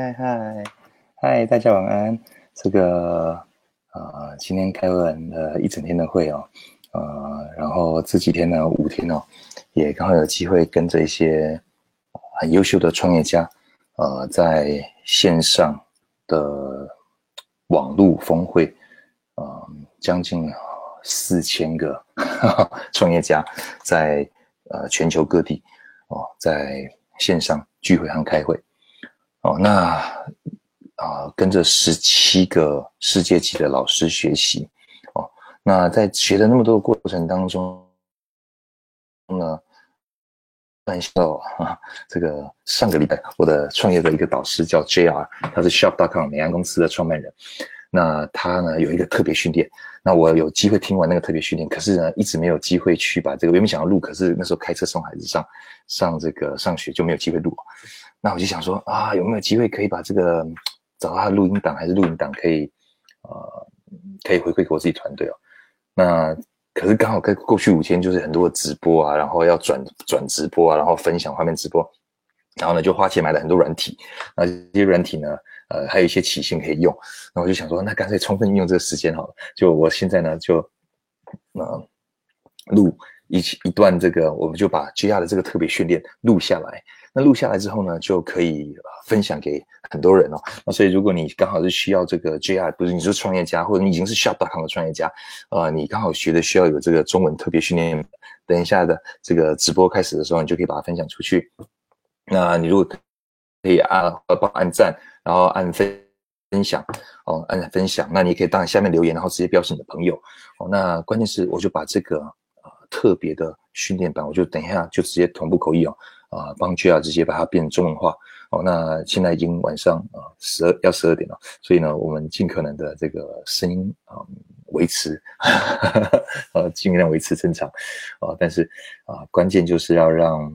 嗨嗨嗨，大家晚安。这个呃，今天开完了一整天的会哦，呃，然后这几天呢，五天哦，也刚好有机会跟着一些很优秀的创业家，呃，在线上的网络峰会，呃，将近四千个 创业家在呃全球各地哦，在线上聚会和开会。哦，那啊，跟着十七个世界级的老师学习，哦，那在学了那么多的过程当中，呢，很笑啊，这个上个礼拜我的创业的一个导师叫 JR，他是 Shop.com 美安公司的创办人，那他呢有一个特别训练，那我有机会听完那个特别训练，可是呢一直没有机会去把这个原本想要录，可是那时候开车送孩子上上这个上学就没有机会录。那我就想说啊，有没有机会可以把这个找他录音档还是录音档可以，呃，可以回馈给我自己团队哦。那可是刚好跟过去五天就是很多的直播啊，然后要转转直播啊，然后分享画面直播，然后呢就花钱买了很多软体，那这些软体呢，呃，还有一些起性可以用。那我就想说，那干脆充分运用这个时间好了。就我现在呢就，呃，录一一段这个，我们就把 GR 的这个特别训练录下来。那录下来之后呢，就可以分享给很多人哦。那所以如果你刚好是需要这个 JR，不是你是创业家，或者你已经是 Shop.com 的创业家，呃，你刚好学的需要有这个中文特别训练，等一下的这个直播开始的时候，你就可以把它分享出去。那你如果可以按帮按赞，然后按分分享哦，按分享，那你可以当下面留言，然后直接标示你的朋友哦。那关键是我就把这个呃特别的训练版，我就等一下就直接同步口译哦。啊，帮 j 啊直接把它变中文化哦。那现在已经晚上啊十二要十二点了，所以呢，我们尽可能的这个声音啊维持，呃 尽量维持正常啊。但是啊，关键就是要让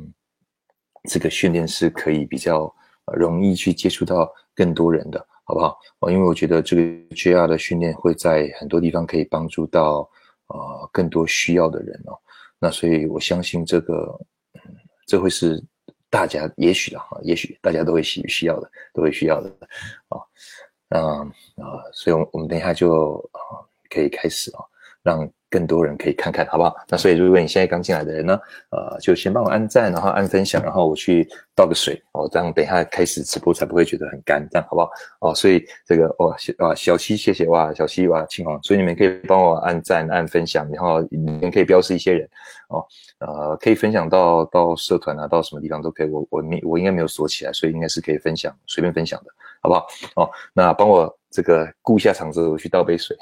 这个训练是可以比较容易去接触到更多人的，好不好？哦，因为我觉得这个 j r 的训练会在很多地方可以帮助到啊更多需要的人哦。那所以我相信这个。这会是大家也许的哈，也许大家都会需需要的，都会需要的啊，那啊，所以，我我们等一下就啊可以开始啊，让。更多人可以看看，好不好？那所以，如果你现在刚进来的人呢，呃，就先帮我按赞，然后按分享，然后我去倒个水哦，这样等一下开始直播才不会觉得很干，这样好不好？哦，所以这个哦，啊，小七，谢谢哇，小七哇，青黄，所以你们可以帮我按赞、按分享，然后你们可以标示一些人哦，呃，可以分享到到社团啊，到什么地方都可以，我我没我应该没有锁起来，所以应该是可以分享，随便分享的，好不好？哦，那帮我这个顾一下场子，我去倒杯水。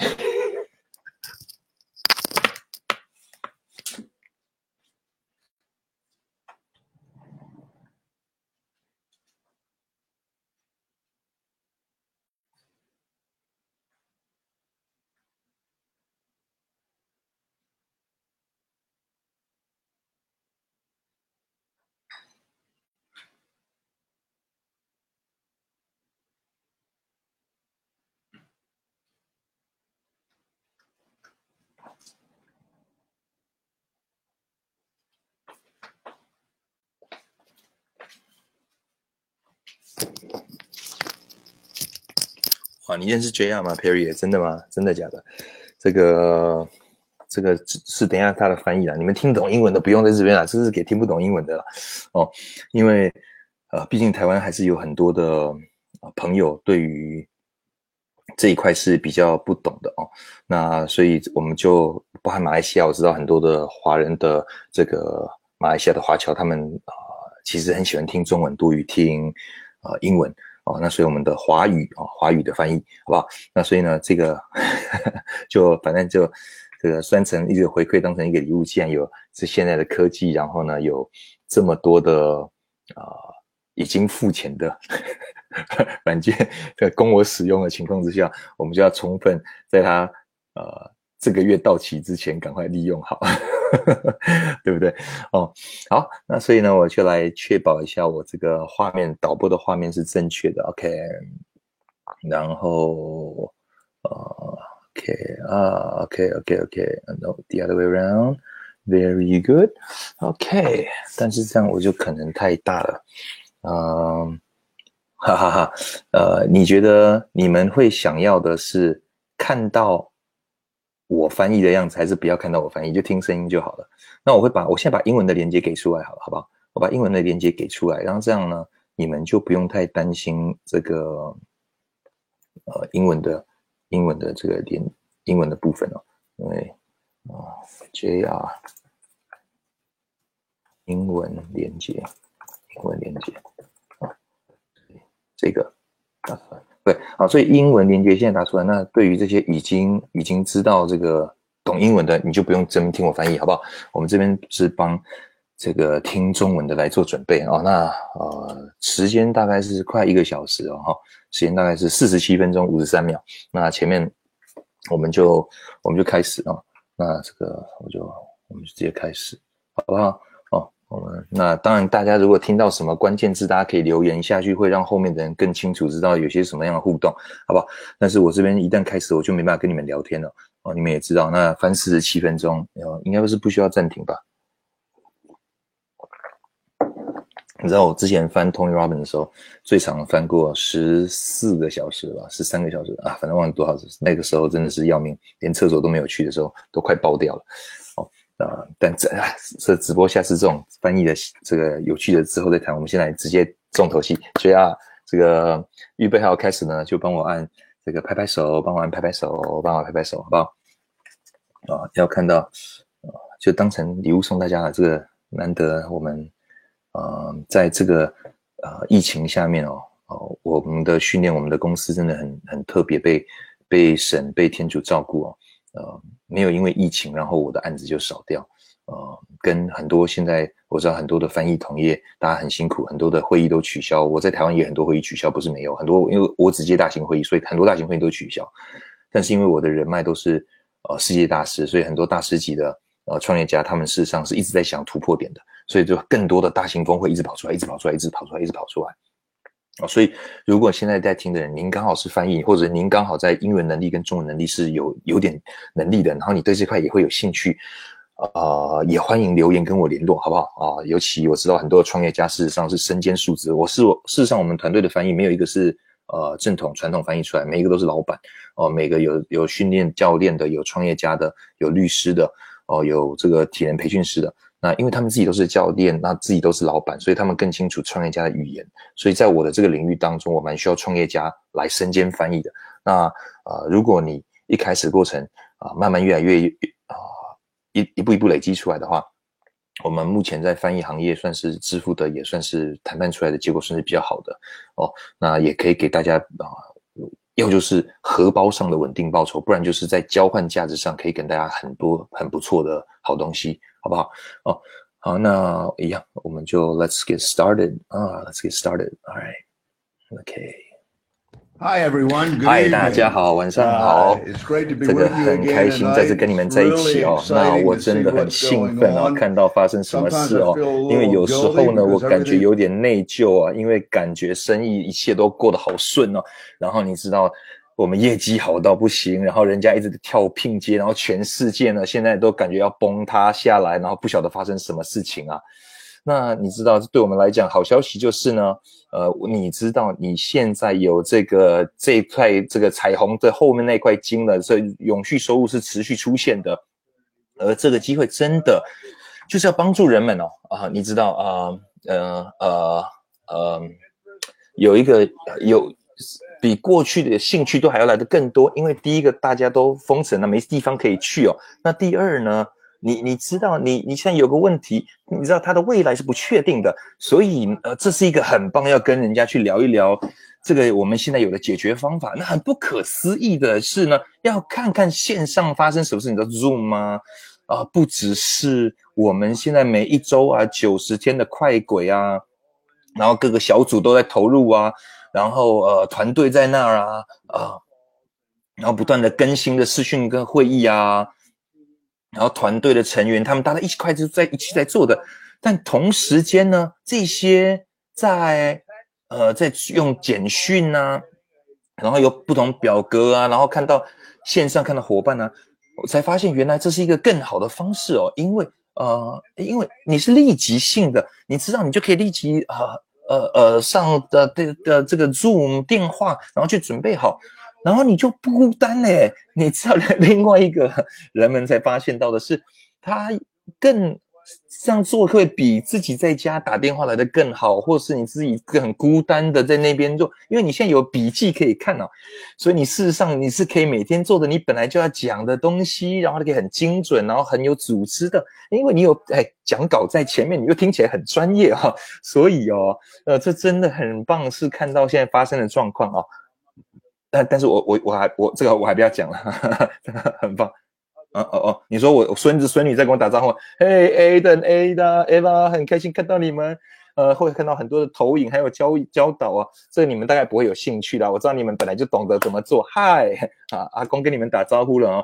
哇，你认识 JR 吗？Perry，真的吗？真的假的？这个，这个是等一下他的翻译啦。你们听懂英文的不用在这边啦，这是给听不懂英文的哦。因为，呃，毕竟台湾还是有很多的朋友对于这一块是比较不懂的哦。那所以我们就包含马来西亚，我知道很多的华人的这个马来西亚的华侨，他们啊其实很喜欢听中文多于听啊英文。哦，那所以我们的华语啊，华语的翻译好不好？那所以呢，这个 就反正就这个算成一直回馈，当成一个礼物。既然有是现在的科技，然后呢有这么多的啊已经付钱的 软件在供我使用的情况之下，我们就要充分在它呃这个月到期之前赶快利用好。对不对？哦，好，那所以呢，我就来确保一下我这个画面导播的画面是正确的。OK，然后，呃，OK 啊，OK，OK，OK，No，the other way around，very good，OK，但是这样我就可能太大了，嗯，哈哈哈。呃，你觉得你们会想要的是看到我翻译的样子，还是不要看到我翻译，就听声音就好了？那我会把我现在把英文的连接给出来，好了，好不好？我把英文的连接给出来，然后这样呢，你们就不用太担心这个呃英文的英文的这个连英文的部分哦，因为啊，JR 英文连接，英文连接啊，这个打出来，对，好，所以英文连接现在打出来，那对于这些已经已经知道这个懂英文的，你就不用真听我翻译，好不好？我们这边是帮。这个听中文的来做准备啊，那呃时间大概是快一个小时哦，哈，时间大概是四十七分钟五十三秒。那前面我们就我们就开始啊，那这个我就我们就直接开始，好不好？那当然，大家如果听到什么关键字，大家可以留言下去，会让后面的人更清楚知道有些什么样的互动，好不好？但是我这边一旦开始，我就没办法跟你们聊天了哦。你们也知道，那翻四十七分钟，应该是不需要暂停吧？你知道我之前翻 Tony Robbins 的时候，最长翻过十四个小时吧，十三个小时啊，反正忘了多少次。那个时候真的是要命，连厕所都没有去的时候，都快爆掉了。哦，啊，但这这直播下次这种翻译的这个有趣的之后再谈。我们现在直接重头戏，所以啊，这个预备好开始呢，就帮我按这个拍拍手，帮我按拍拍手，帮我拍拍手，好不好？啊，要看到啊，就当成礼物送大家了。这个难得我们。呃，在这个呃疫情下面哦，哦，我们的训练，我们的公司真的很很特别，被被神被天主照顾哦，呃，没有因为疫情，然后我的案子就少掉，呃，跟很多现在我知道很多的翻译同业，大家很辛苦，很多的会议都取消，我在台湾也很多会议取消，不是没有很多，因为我只接大型会议，所以很多大型会议都取消，但是因为我的人脉都是呃世界大师，所以很多大师级的呃创业家，他们事实上是一直在想突破点的。所以就更多的大型峰会一直跑出来，一直跑出来，一直跑出来，一直跑出来。哦，所以如果现在在听的人，您刚好是翻译，或者您刚好在英文能力跟中文能力是有有点能力的，然后你对这块也会有兴趣，呃，也欢迎留言跟我联络，好不好啊？尤其我知道很多创业家事实上是身兼数职，我是我事实上我们团队的翻译没有一个是呃正统传统翻译出来，每一个都是老板哦，每个有有训练教练的，有创业家的，有律师的哦，有这个体能培训师的。那因为他们自己都是教练，那自己都是老板，所以他们更清楚创业家的语言。所以在我的这个领域当中，我蛮需要创业家来身兼翻译的。那呃，如果你一开始过程啊，慢慢越来越啊，一一步一步累积出来的话，我们目前在翻译行业算是支付的，也算是谈判出来的结果算是比较好的哦。那也可以给大家啊，要就是荷包上的稳定报酬，不然就是在交换价值上可以给大家很多很不错的好东西。好不好？哦，好，那一样，我们就 Let's get started 啊，Let's get started. All right, OK. Hi everyone. Hi，大家好，晚上好。真的很开心再次跟你们在一起哦。那我真的很兴奋哦，看到发生什么事哦。因为有时候呢，我感觉有点内疚啊，因为感觉生意一切都过得好顺哦。然后你知道。我们业绩好到不行，然后人家一直跳聘接，然后全世界呢现在都感觉要崩塌下来，然后不晓得发生什么事情啊。那你知道，对我们来讲，好消息就是呢，呃，你知道你现在有这个这块这个彩虹的后面那块金了，所以永续收入是持续出现的，而这个机会真的就是要帮助人们哦啊，你知道啊呃呃呃，有一个有。比过去的兴趣都还要来的更多，因为第一个大家都封城了，没地方可以去哦。那第二呢，你你知道，你你现在有个问题，你知道它的未来是不确定的，所以呃，这是一个很棒要跟人家去聊一聊这个我们现在有的解决方法。那很不可思议的是呢，要看看线上发生什么事，你知道 Zoom 吗？啊，不只是我们现在每一周啊九十天的快轨啊，然后各个小组都在投入啊。然后呃，团队在那儿啊，啊，然后不断的更新的视讯跟会议啊，然后团队的成员他们大家一起快就在一起在做的，但同时间呢，这些在呃在用简讯呐，然后有不同表格啊，然后看到线上看到伙伴呢，我才发现原来这是一个更好的方式哦，因为呃，因为你是立即性的，你知道你就可以立即啊。呃呃呃上的的的这个 Zoom 电话，然后去准备好，然后你就不孤单嘞。你知道 另外一个人们才发现到的是，他更。这样做会比自己在家打电话来的更好，或是你自己很孤单的在那边做，因为你现在有笔记可以看哦，所以你事实上你是可以每天做的你本来就要讲的东西，然后可以很精准，然后很有组织的，因为你有哎讲稿在前面，你又听起来很专业哈，所以哦，呃，这真的很棒，是看到现在发生的状况哦，但但是我我我还我这个我还不要讲了，很棒。哦哦哦！你说我孙子孙女在跟我打招呼，嘿，Aden、Ada、Eva，很开心看到你们。呃，会看到很多的投影，还有教教导啊，这你们大概不会有兴趣的。我知道你们本来就懂得怎么做。嗨，啊，阿公跟你们打招呼了啊，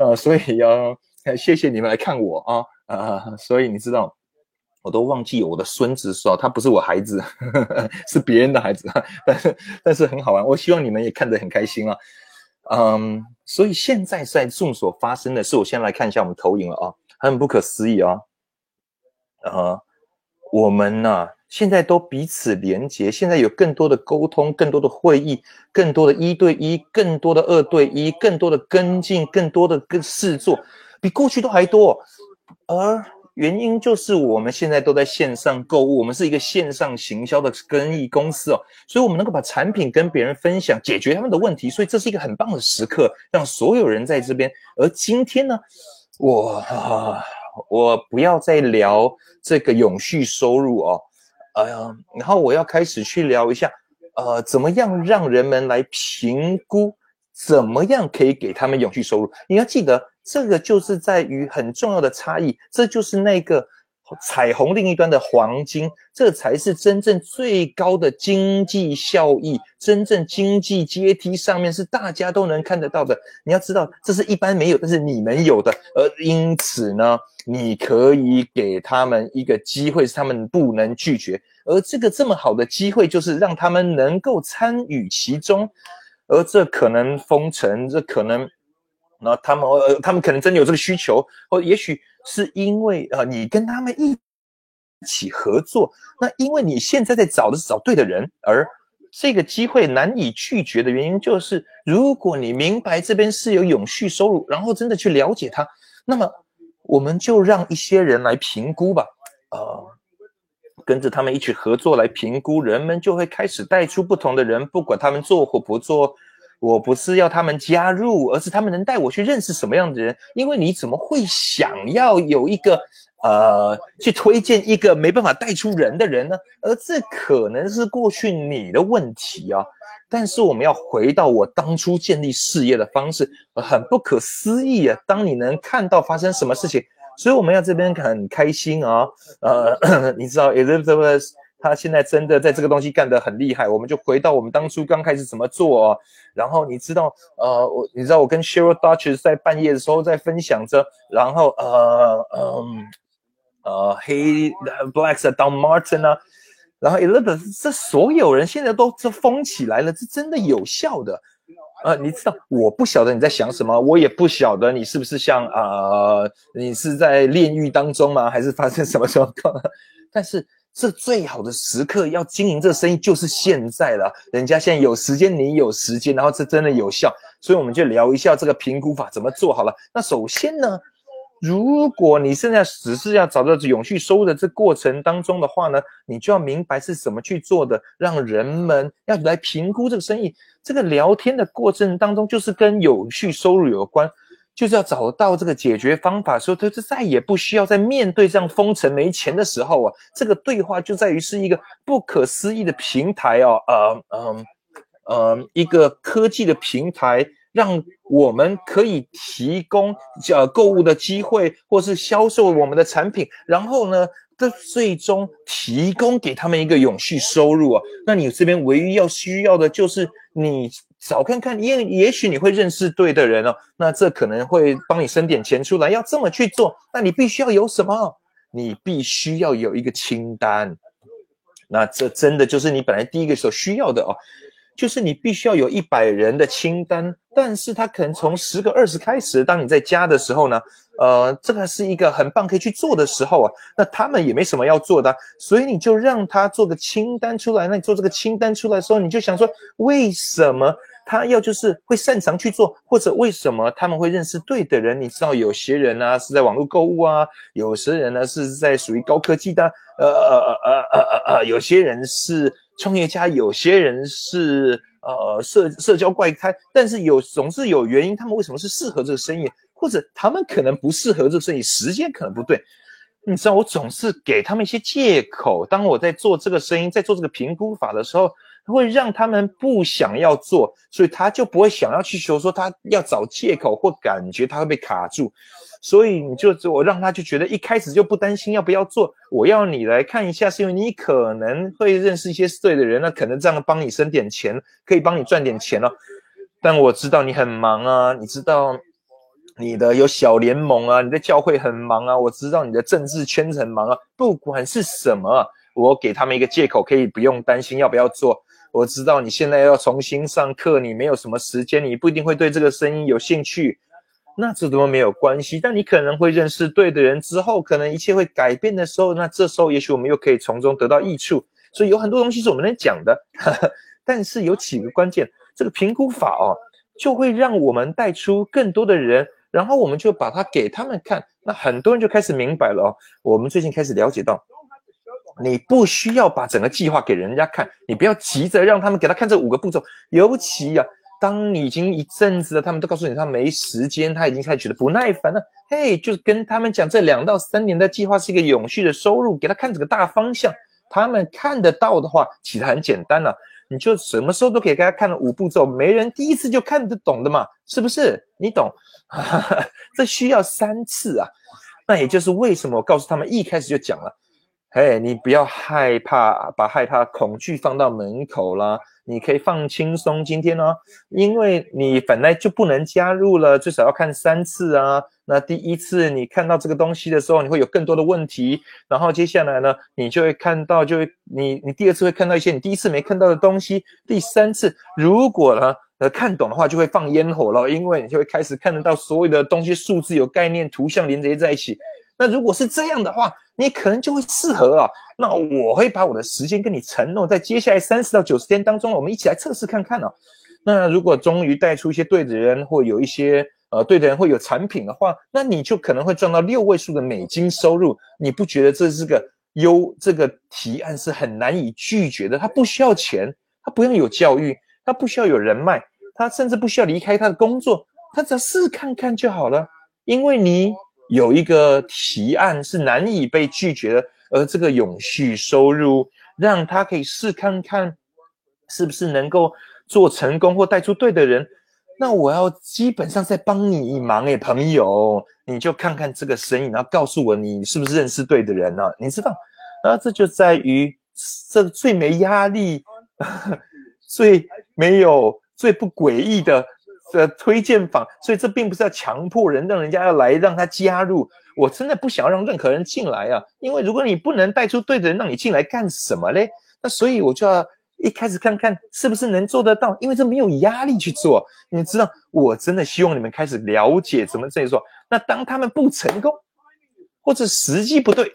呃，所以要谢谢你们来看我啊啊，所以你知道，我都忘记我的孙子说他不是我孩子，是别人的孩子，但是但是很好玩。我希望你们也看得很开心啊。嗯，所以现在在众所发生的是，我先来看一下我们投影了啊，很不可思议啊，呃，我们呢现在都彼此连接，现在有更多的沟通，更多的会议，更多的一对一，更多的二对一，更多的跟进，更多的跟事做，比过去都还多，而。原因就是我们现在都在线上购物，我们是一个线上行销的生意公司哦，所以我们能够把产品跟别人分享，解决他们的问题，所以这是一个很棒的时刻，让所有人在这边。而今天呢，我我不要再聊这个永续收入哦，哎呀，然后我要开始去聊一下，呃，怎么样让人们来评估，怎么样可以给他们永续收入？你要记得。这个就是在于很重要的差异，这就是那个彩虹另一端的黄金，这才是真正最高的经济效益，真正经济阶梯上面是大家都能看得到的。你要知道，这是一般没有，但是你们有的，而因此呢，你可以给他们一个机会，是他们不能拒绝。而这个这么好的机会，就是让他们能够参与其中，而这可能封城，这可能。那他们呃，他们可能真的有这个需求，或也许是因为呃，你跟他们一起合作，那因为你现在在找的是找对的人，而这个机会难以拒绝的原因就是，如果你明白这边是有永续收入，然后真的去了解它，那么我们就让一些人来评估吧，呃，跟着他们一起合作来评估，人们就会开始带出不同的人，不管他们做或不做。我不是要他们加入，而是他们能带我去认识什么样的人。因为你怎么会想要有一个呃，去推荐一个没办法带出人的人呢？而这可能是过去你的问题啊。但是我们要回到我当初建立事业的方式，很不可思议啊！当你能看到发生什么事情，所以我们要这边很开心啊。呃，你知道，Elizabeth。他现在真的在这个东西干得很厉害，我们就回到我们当初刚开始怎么做哦。然后你知道，呃，我你知道我跟 Sheryl Dutch 在半夜的时候在分享着，然后呃嗯呃黑 Blacks Don Martin 啊，然后 Elizabeth 这所有人现在都这疯起来了，这真的有效的。呃，你知道我不晓得你在想什么，我也不晓得你是不是像呃你是在炼狱当中吗，还是发生什么状况？但是。这最好的时刻要经营这个生意就是现在了。人家现在有时间，你有时间，然后这真的有效，所以我们就聊一下这个评估法怎么做好了。那首先呢，如果你现在只是要找到永续收入的这过程当中的话呢，你就要明白是怎么去做的，让人们要来评估这个生意。这个聊天的过程当中，就是跟永续收入有关。就是要找到这个解决方法，说他就再也不需要在面对这样封城没钱的时候啊，这个对话就在于是一个不可思议的平台哦，呃，嗯，呃，一个科技的平台，让我们可以提供呃购物的机会，或是销售我们的产品，然后呢，这最终提供给他们一个永续收入啊。那你这边唯一要需要的就是你。少看看，也也许你会认识对的人哦，那这可能会帮你生点钱出来。要这么去做，那你必须要有什么？你必须要有一个清单。那这真的就是你本来第一个所需要的哦。就是你必须要有一百人的清单，但是他可能从十个、二十开始。当你在加的时候呢，呃，这个是一个很棒可以去做的时候啊。那他们也没什么要做的，所以你就让他做个清单出来。那你做这个清单出来的时候，你就想说，为什么他要就是会擅长去做，或者为什么他们会认识对的人？你知道，有些人呢是在网络购物啊，有些人呢是在属于高科技的，呃呃呃呃呃呃，有些人是。创业家有些人是呃社社交怪胎，但是有总是有原因，他们为什么是适合这个生意，或者他们可能不适合这个生意，时间可能不对。你知道，我总是给他们一些借口。当我在做这个生意，在做这个评估法的时候，会让他们不想要做，所以他就不会想要去求说他要找借口或感觉他会被卡住。所以你就我让他就觉得一开始就不担心要不要做，我要你来看一下，是因为你可能会认识一些对的人，那可能这样帮你省点钱，可以帮你赚点钱哦。但我知道你很忙啊，你知道你的有小联盟啊，你的教会很忙啊，我知道你的政治圈很忙啊。不管是什么，我给他们一个借口，可以不用担心要不要做。我知道你现在要重新上课，你没有什么时间，你不一定会对这个生意有兴趣。那这都没有关系，但你可能会认识对的人之后，可能一切会改变的时候，那这时候也许我们又可以从中得到益处。所以有很多东西是我们能讲的，但是有几个关键，这个评估法哦，就会让我们带出更多的人，然后我们就把它给他们看，那很多人就开始明白了哦。我们最近开始了解到，你不需要把整个计划给人家看，你不要急着让他们给他看这五个步骤，尤其呀。当你已经一阵子了，他们都告诉你他没时间，他已经开始觉得不耐烦了。嘿，就跟他们讲，这两到三年的计划是一个永续的收入，给他看这个大方向。他们看得到的话，其实很简单了，你就什么时候都可以给他看五步骤，没人第一次就看得懂的嘛，是不是？你懂？这需要三次啊。那也就是为什么我告诉他们一开始就讲了，嘿，你不要害怕，把害怕、恐惧放到门口啦。你可以放轻松，今天呢，因为你本来就不能加入了，最少要看三次啊。那第一次你看到这个东西的时候，你会有更多的问题，然后接下来呢，你就会看到，就会你你第二次会看到一些你第一次没看到的东西，第三次如果呢呃看懂的话，就会放烟火了，因为你就会开始看得到所有的东西，数字有概念，图像连接在一起。那如果是这样的话，你可能就会适合啊。那我会把我的时间跟你承诺，在接下来三十到九十天当中，我们一起来测试看看哦。那如果终于带出一些对的人，或有一些呃对的人会有产品的话，那你就可能会赚到六位数的美金收入。你不觉得这是个优？这个提案是很难以拒绝的。他不需要钱，他不用有教育，他不需要有人脉，他甚至不需要离开他的工作，他只要试看看就好了，因为你。有一个提案是难以被拒绝的，而这个永续收入让他可以试看看，是不是能够做成功或带出对的人。那我要基本上在帮你一忙诶，朋友，你就看看这个生意，然后告诉我你是不是认识对的人呢？你知道，啊这就在于这最没压力、最没有、最不诡异的。的推荐访，所以这并不是要强迫人，让人家要来让他加入。我真的不想要让任何人进来啊，因为如果你不能带出对的人，让你进来干什么嘞？那所以我就要一开始看看是不是能做得到，因为这没有压力去做。你知道，我真的希望你们开始了解怎么这样做。那当他们不成功，或者时机不对，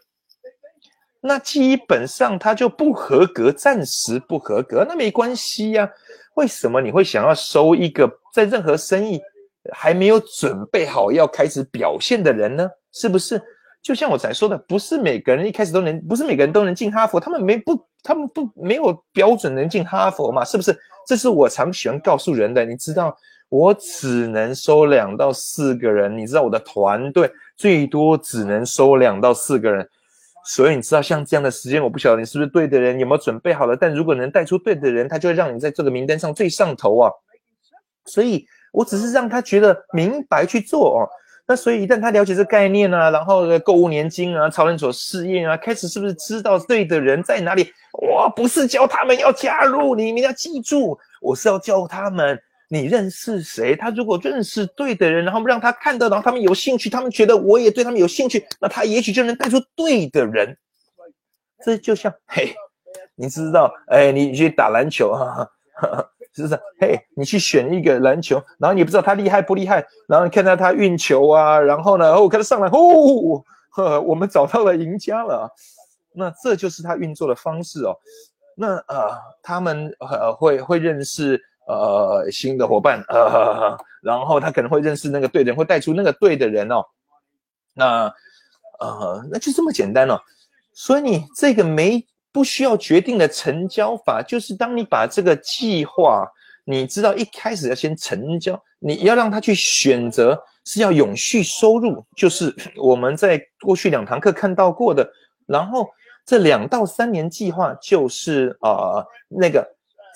那基本上他就不合格，暂时不合格，那没关系呀。为什么你会想要收一个在任何生意还没有准备好要开始表现的人呢？是不是？就像我才说的，不是每个人一开始都能，不是每个人都能进哈佛，他们没不，他们不没有标准能进哈佛嘛？是不是？这是我常喜欢告诉人的。你知道，我只能收两到四个人，你知道我的团队最多只能收两到四个人。所以你知道，像这样的时间，我不晓得你是不是对的人，有没有准备好了。但如果能带出对的人，他就会让你在这个名单上最上头啊。所以我只是让他觉得明白去做哦。那所以一旦他了解这概念啊，然后购物年金啊、超人所试验啊，开始是不是知道对的人在哪里？我不是教他们要加入，你们要记住，我是要教他们。你认识谁？他如果认识对的人，然后让他看到，然后他们有兴趣，他们觉得我也对他们有兴趣，那他也许就能带出对的人。这就像，嘿，你知道，哎，你去打篮球啊，是不是？嘿，你去选一个篮球，然后你不知道他厉害不厉害，然后你看到他运球啊，然后呢，哦，看他上来，哦，呵，我们找到了赢家了。那这就是他运作的方式哦。那呃，他们呃会会认识呃新的伙伴，呃，然后他可能会认识那个对的人，会带出那个对的人哦。那呃，那就这么简单哦。所以你这个没不需要决定的成交法，就是当你把这个计划，你知道一开始要先成交，你要让他去选择是要永续收入，就是我们在过去两堂课看到过的，然后。这两到三年计划就是呃那个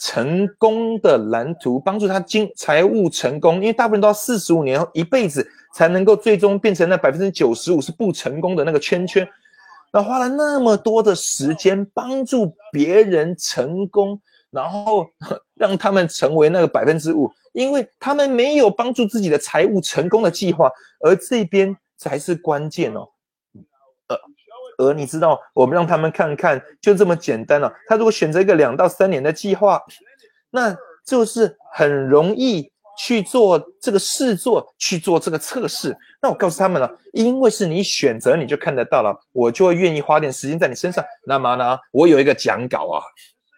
成功的蓝图，帮助他经财务成功，因为大部分都要四十五年一辈子才能够最终变成那百分之九十五是不成功的那个圈圈。那花了那么多的时间帮助别人成功，然后让他们成为那个百分之五，因为他们没有帮助自己的财务成功的计划，而这边才是关键哦。而你知道，我们让他们看看，就这么简单了。他如果选择一个两到三年的计划，那就是很容易去做这个试做，去做这个测试。那我告诉他们了，因为是你选择，你就看得到了，我就会愿意花点时间在你身上。那么呢，我有一个讲稿啊，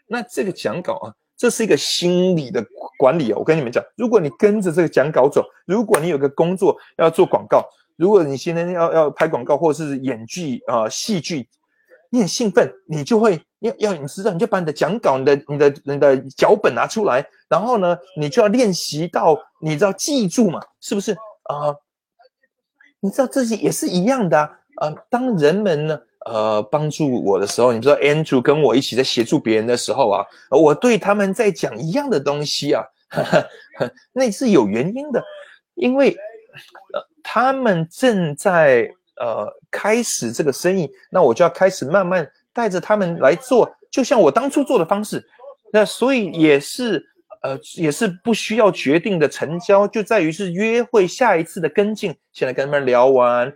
那这个讲稿啊，这是一个心理的管理啊。我跟你们讲，如果你跟着这个讲稿走，如果你有个工作要做广告。如果你现在要要拍广告或者是演剧啊戏剧，你很兴奋，你就会要要你知道，你就把你的讲稿、你的你的你的脚本拿出来，然后呢，你就要练习到，你知道记住嘛，是不是啊？你知道这些也是一样的啊。呃，当人们呢呃帮助我的时候，你知道 Andrew 跟我一起在协助别人的时候啊，我对他们在讲一样的东西啊，那是有原因的，因为呃。他们正在呃开始这个生意，那我就要开始慢慢带着他们来做，就像我当初做的方式。那所以也是呃也是不需要决定的成交，就在于是约会下一次的跟进。现在跟他们聊完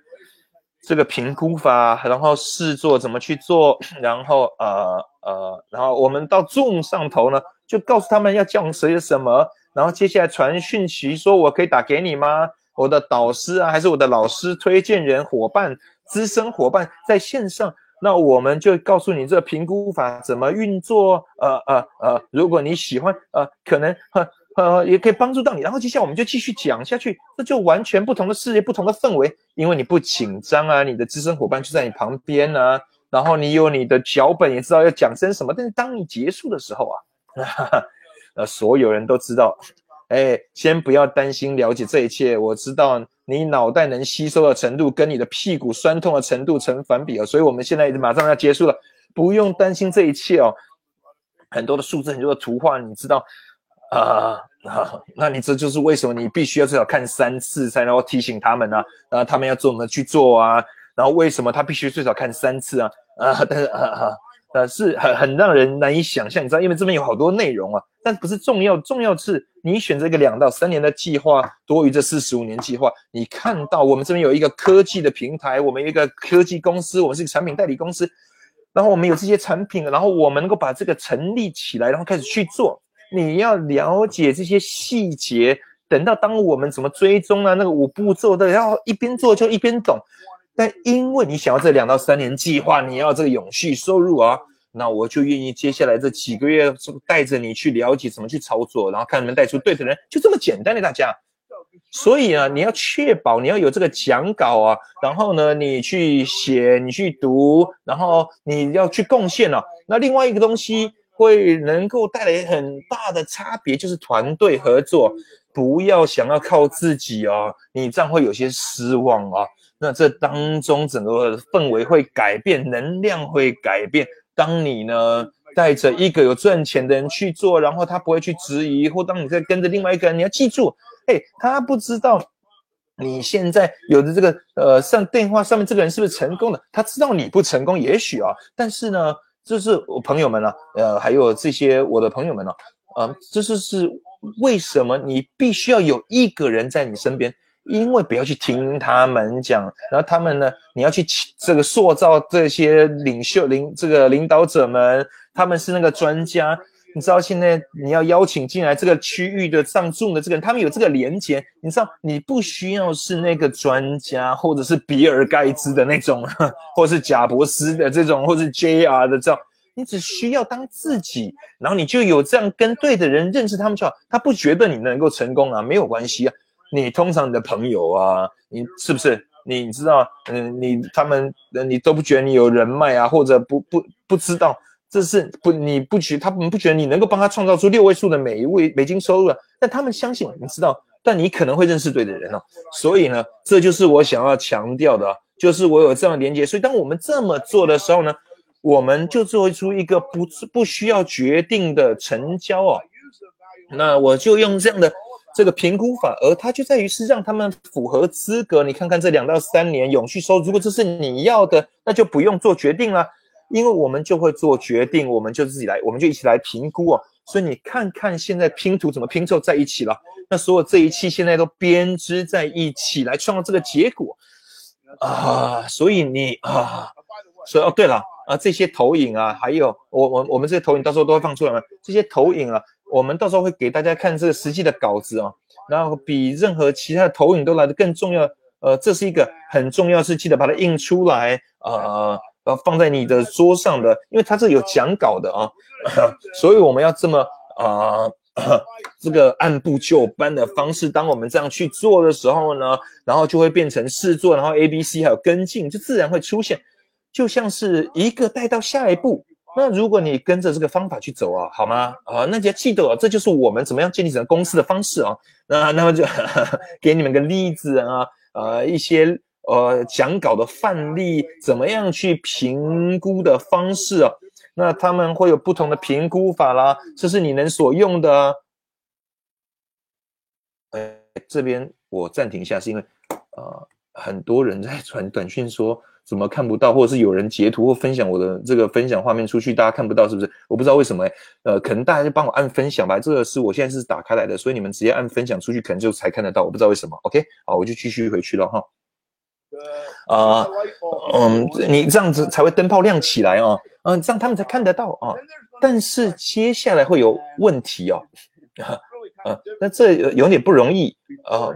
这个评估法，然后试做怎么去做，然后呃呃，然后我们到众上头呢，就告诉他们要降谁什么，然后接下来传讯息说我可以打给你吗？我的导师啊，还是我的老师、推荐人、伙伴、资深伙伴在线上，那我们就告诉你这个评估法怎么运作。呃呃呃，如果你喜欢，呃，可能呃呃也可以帮助到你。然后接下来我们就继续讲下去，这就完全不同的世界、不同的氛围，因为你不紧张啊，你的资深伙伴就在你旁边呢，然后你有你的脚本，也知道要讲些什么。但是当你结束的时候啊，呃，所有人都知道。哎，先不要担心了解这一切。我知道你脑袋能吸收的程度跟你的屁股酸痛的程度成反比了，所以我们现在马上要结束了，不用担心这一切哦。很多的数字，很多的图画，你知道啊？那你这就是为什么你必须要最少看三次才能够提醒他们呢？啊，他们要做什么去做啊？然后为什么他必须最少看三次啊？啊，但是啊啊。呃，是很很让人难以想象，你知道，因为这边有好多内容啊，但不是重要，重要是你选择一个两到三年的计划，多于这四十五年计划。你看到我们这边有一个科技的平台，我们有一个科技公司，我们是一个产品代理公司，然后我们有这些产品，然后我们能够把这个成立起来，然后开始去做。你要了解这些细节，等到当我们怎么追踪啊，那个五步骤的，要一边做就一边懂。但因为你想要这两到三年计划，你要这个永续收入啊，那我就愿意接下来这几个月带着你去了解怎么去操作，然后看能不能带出对的人，就这么简单的大家。所以啊，你要确保你要有这个讲稿啊，然后呢，你去写，你去读，然后你要去贡献了。那另外一个东西会能够带来很大的差别，就是团队合作，不要想要靠自己啊，你这样会有些失望啊。那这当中整个氛围会改变，能量会改变。当你呢带着一个有赚钱的人去做，然后他不会去质疑，或当你在跟着另外一个人，你要记住，哎，他不知道你现在有的这个呃上电话上面这个人是不是成功的，他知道你不成功，也许啊，但是呢，这是我朋友们呢，呃，还有这些我的朋友们呢，呃，这是是为什么你必须要有一个人在你身边。因为不要去听他们讲，然后他们呢，你要去这个塑造这些领袖领这个领导者们，他们是那个专家，你知道现在你要邀请进来这个区域的上众的这个人，他们有这个连接，你知道你不需要是那个专家，或者是比尔盖茨的那种，或者是贾伯斯的这种，或是 JR 的这种，你只需要当自己，然后你就有这样跟对的人认识他们就好。他不觉得你能够成功啊，没有关系啊。你通常你的朋友啊，你是不是？你知道，嗯，你他们，你都不觉得你有人脉啊，或者不不不知道，这是不你不觉他们不觉得你能够帮他创造出六位数的每一位美金收入啊？但他们相信，你知道，但你可能会认识对的人哦。所以呢，这就是我想要强调的，就是我有这样的连接。所以当我们这么做的时候呢，我们就做出一个不不需要决定的成交哦。那我就用这样的。这个评估法，而它就在于是让他们符合资格。你看看这两到三年永续收，如果这是你要的，那就不用做决定了，因为我们就会做决定，我们就自己来，我们就一起来评估哦。所以你看看现在拼图怎么拼凑在一起了，那所有这一期现在都编织在一起来创造这个结果啊。所以你啊，所以哦对了啊，这些投影啊，还有我我我们这些投影到时候都会放出来吗？这些投影啊。我们到时候会给大家看这个实际的稿子哦，然后比任何其他的投影都来的更重要。呃，这是一个很重要，是记得把它印出来，呃呃，放在你的桌上的，因为它这有讲稿的啊，所以我们要这么啊，这个按部就班的方式，当我们这样去做的时候呢，然后就会变成试做，然后 A、B、C 还有跟进，就自然会出现，就像是一个带到下一步。那如果你跟着这个方法去走啊，好吗？啊，那就要记得哦，这就是我们怎么样建立整个公司的方式啊。那 那么就 给你们个例子啊，呃，一些呃讲稿的范例，怎么样去评估的方式啊？那他们会有不同的评估法啦，这是你能所用的。呃，这边我暂停一下，是因为呃很多人在传短讯说。怎么看不到，或者是有人截图或分享我的这个分享画面出去，大家看不到是不是？我不知道为什么哎，呃，可能大家就帮我按分享吧。这个是我现在是打开来的，所以你们直接按分享出去，可能就才看得到。我不知道为什么。OK，好，我就继续回去了哈。啊，嗯，你这样子才会灯泡亮起来啊，嗯，这样他们才看得到啊。但是接下来会有问题哦，啊，那这有点不容易啊。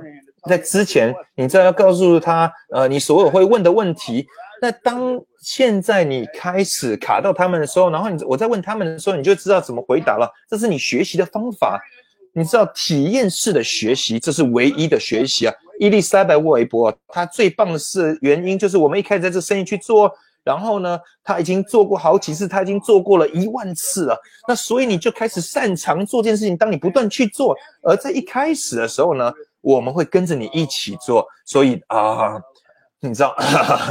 在之前，你知道要告诉他，呃，你所有会问的问题。那当现在你开始卡到他们的时候，然后你我在问他们的时候，你就知道怎么回答了。这是你学习的方法，你知道体验式的学习，这是唯一的学习啊。伊丽莎白·沃维伯，他最棒的是原因就是我们一开始在这生意去做，然后呢，他已经做过好几次，他已经做过了一万次了。那所以你就开始擅长做这件事情。当你不断去做，而在一开始的时候呢？我们会跟着你一起做，所以啊，你知道，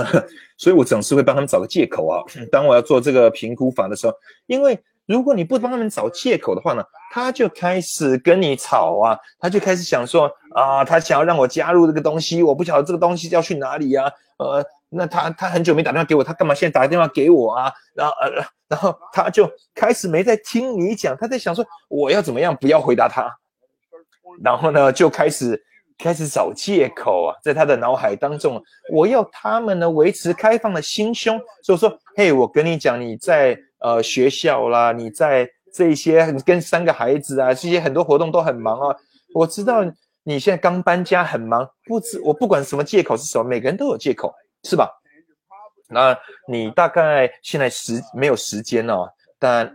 所以我总是会帮他们找个借口啊。当我要做这个评估法的时候，因为如果你不帮他们找借口的话呢，他就开始跟你吵啊，他就开始想说啊，他想要让我加入这个东西，我不晓得这个东西要去哪里呀？呃，那他他很久没打电话给我，他干嘛现在打个电话给我啊？然后呃，然后他就开始没在听你讲，他在想说我要怎么样不要回答他。然后呢，就开始开始找借口啊，在他的脑海当中，我要他们呢维持开放的心胸，所以说，嘿，我跟你讲，你在呃学校啦，你在这些跟三个孩子啊，这些很多活动都很忙啊，我知道你现在刚搬家很忙，不知我不管什么借口是什么，每个人都有借口，是吧？那你大概现在时没有时间哦，但。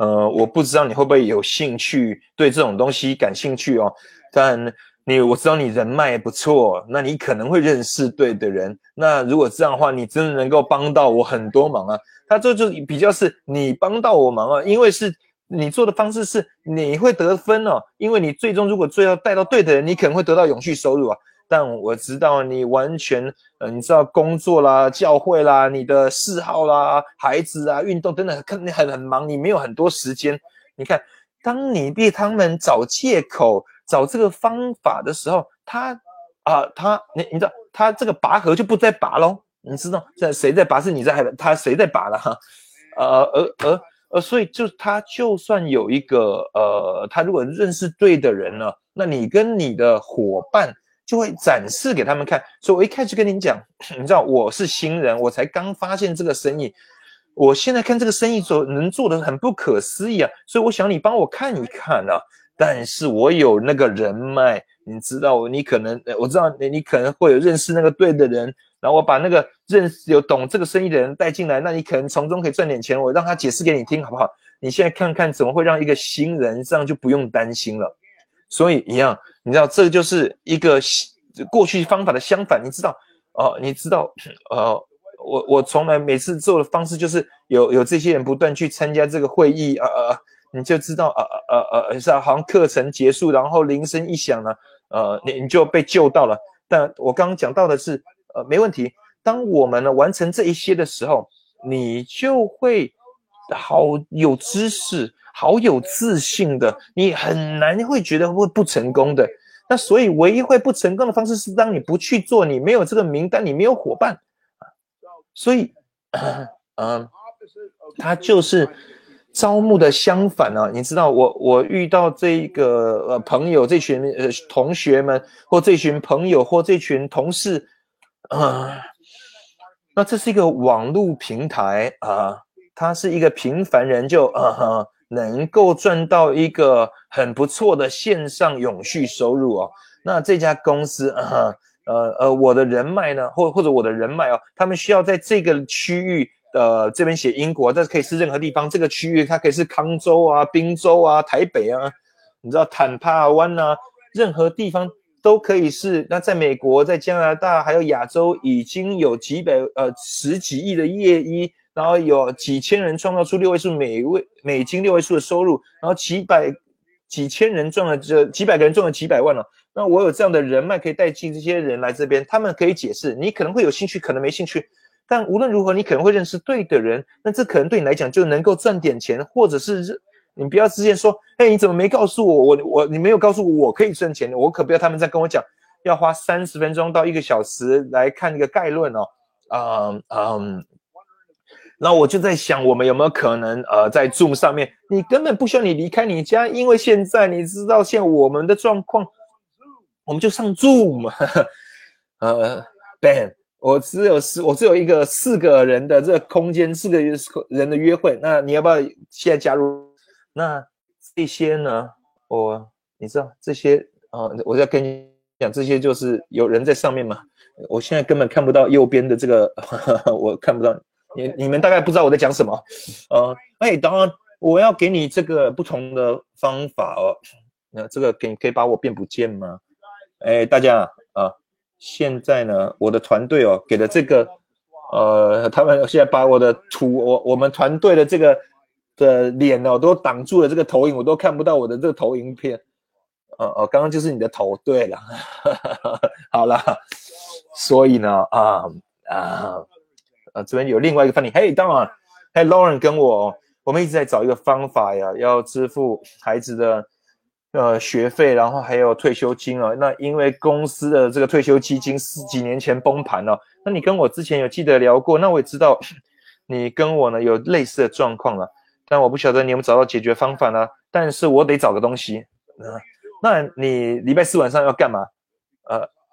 呃，我不知道你会不会有兴趣对这种东西感兴趣哦。但你我知道你人脉不错，那你可能会认识对的人。那如果这样的话，你真的能够帮到我很多忙啊。他这就比较是你帮到我忙啊，因为是你做的方式是你会得分哦，因为你最终如果最后带到对的人，你可能会得到永续收入啊。但我知道你完全，呃，你知道工作啦、教会啦、你的嗜好啦、孩子啊、运动等等，可能你很很忙，你没有很多时间。你看，当你被他们找借口、找这个方法的时候，他啊，他你你知道，他这个拔河就不再拔喽。你知道在谁在拔？是你在还他谁在拔了哈？呃，而而而，所以就他就算有一个呃，他如果认识对的人了，那你跟你的伙伴。就会展示给他们看，所以我一开始跟你讲，你知道我是新人，我才刚发现这个生意，我现在看这个生意做能做的很不可思议啊，所以我想你帮我看一看啊。但是我有那个人脉，你知道，你可能我知道你你可能会有认识那个对的人，然后我把那个认识有懂这个生意的人带进来，那你可能从中可以赚点钱。我让他解释给你听，好不好？你现在看看怎么会让一个新人这样就不用担心了。所以一样，你知道这就是一个过去方法的相反，你知道哦？你知道呃，我我从来每次做的方式就是有有这些人不断去参加这个会议啊啊。你就知道，呃呃呃是啊，好像课程结束，然后铃声一响呢，呃，你你就被救到了。但我刚刚讲到的是，呃，没问题。当我们呢完成这一些的时候，你就会好有知识，好有自信的，你很难会觉得会不成功的。那所以唯一会不成功的方式是，当你不去做，你没有这个名单，你没有伙伴啊。所以，嗯，他就是。招募的相反呢？你知道我我遇到这个呃朋友这群呃同学们或这群朋友或这群同事啊，那这是一个网络平台啊，他是一个平凡人就啊能够赚到一个很不错的线上永续收入哦。那这家公司啊 呃呃我的人脉呢或或者我的人脉哦，他们需要在这个区域。呃，这边写英国，但是可以是任何地方。这个区域它可以是康州啊、滨州啊、台北啊，你知道坦帕湾啊，任何地方都可以是。那在美国、在加拿大还有亚洲，已经有几百呃十几亿的业衣，然后有几千人创造出六位数每位美金六位数的收入，然后几百几千人赚了这几百个人赚了几百万了。那我有这样的人脉可以带进这些人来这边，他们可以解释。你可能会有兴趣，可能没兴趣。但无论如何，你可能会认识对的人，那这可能对你来讲就能够赚点钱，或者是你不要直接说，哎，你怎么没告诉我？我我你没有告诉我我可以赚钱，我可不要他们再跟我讲，要花三十分钟到一个小时来看一个概论哦，嗯嗯，那我就在想，我们有没有可能呃，在 Zoom 上面，你根本不需要你离开你家，因为现在你知道现我们的状况，我们就上 Zoom，呃，Ben。我只有四，我只有一个四个人的这个空间，四个人的约会。那你要不要现在加入？那这些呢？我你知道这些啊？我在跟你讲，这些就是有人在上面嘛。我现在根本看不到右边的这个，我看不到你。你们大概不知道我在讲什么。呃，哎，当然我要给你这个不同的方法哦。那这个可以可以把我变不见吗？哎，大家啊。现在呢，我的团队哦给的这个，呃，他们现在把我的图，我我们团队的这个的脸哦都挡住了这个投影，我都看不到我的这个投影片。呃哦，刚刚就是你的头，对了，好了，所以呢，啊啊啊，这边有另外一个范例，嘿，当然，嘿，Lauren 跟我，我们一直在找一个方法呀，要支付孩子的。呃，学费，然后还有退休金啊。那因为公司的这个退休基金十几年前崩盘了。那你跟我之前有记得聊过，那我也知道你跟我呢有类似的状况了。但我不晓得你有没有找到解决方法呢？但是我得找个东西。那你礼拜四晚上要干嘛？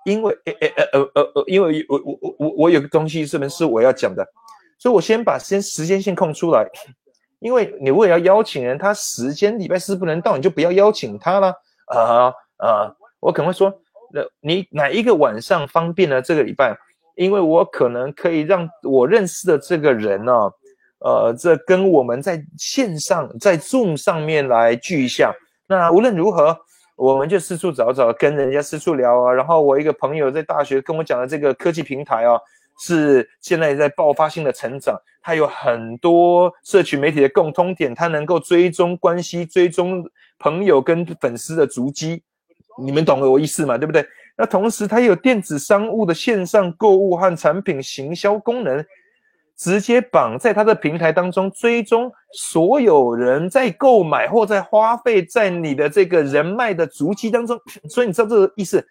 因为呃呃呃呃呃，因为我我我我有个东西这边是我要讲的，所以我先把先时间线空出来。因为你如果要邀请人，他时间礼拜四不能到，你就不要邀请他了。啊啊，我可能会说，那你哪一个晚上方便呢？这个礼拜，因为我可能可以让我认识的这个人呢，呃，这跟我们在线上在 Zoom 上面来聚一下。那无论如何，我们就四处找找，跟人家四处聊啊。然后我一个朋友在大学跟我讲的这个科技平台啊。是现在在爆发性的成长，它有很多社群媒体的共通点，它能够追踪关系、追踪朋友跟粉丝的足迹，你们懂我意思吗？对不对？那同时它有电子商务的线上购物和产品行销功能，直接绑在它的平台当中，追踪所有人在购买或在花费在你的这个人脉的足迹当中，所以你知道这个意思？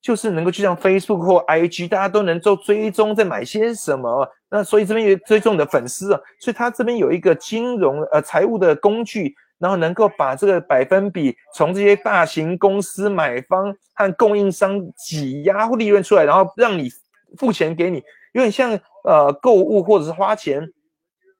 就是能够就像 Facebook 或 IG，大家都能做追踪，在买些什么。那所以这边有追踪你的粉丝啊，所以他这边有一个金融呃财务的工具，然后能够把这个百分比从这些大型公司买方和供应商挤压或利润出来，然后让你付钱给你，有点像呃购物或者是花钱。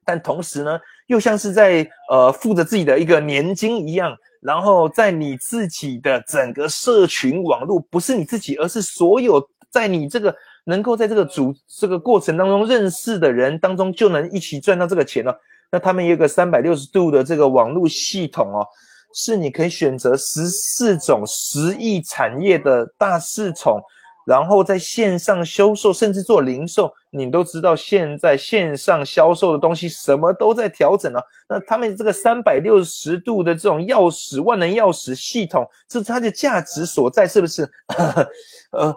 但同时呢，又像是在呃付着自己的一个年金一样，然后在你自己的整个社群网络，不是你自己，而是所有在你这个能够在这个组这个过程当中认识的人当中，就能一起赚到这个钱了。那他们有个三百六十度的这个网络系统哦，是你可以选择十四种十亿产业的大市场。然后在线上销售，甚至做零售，你都知道现在线上销售的东西什么都在调整了。那他们这个三百六十度的这种钥匙万能钥匙系统，这是它的价值所在，是不是？呃，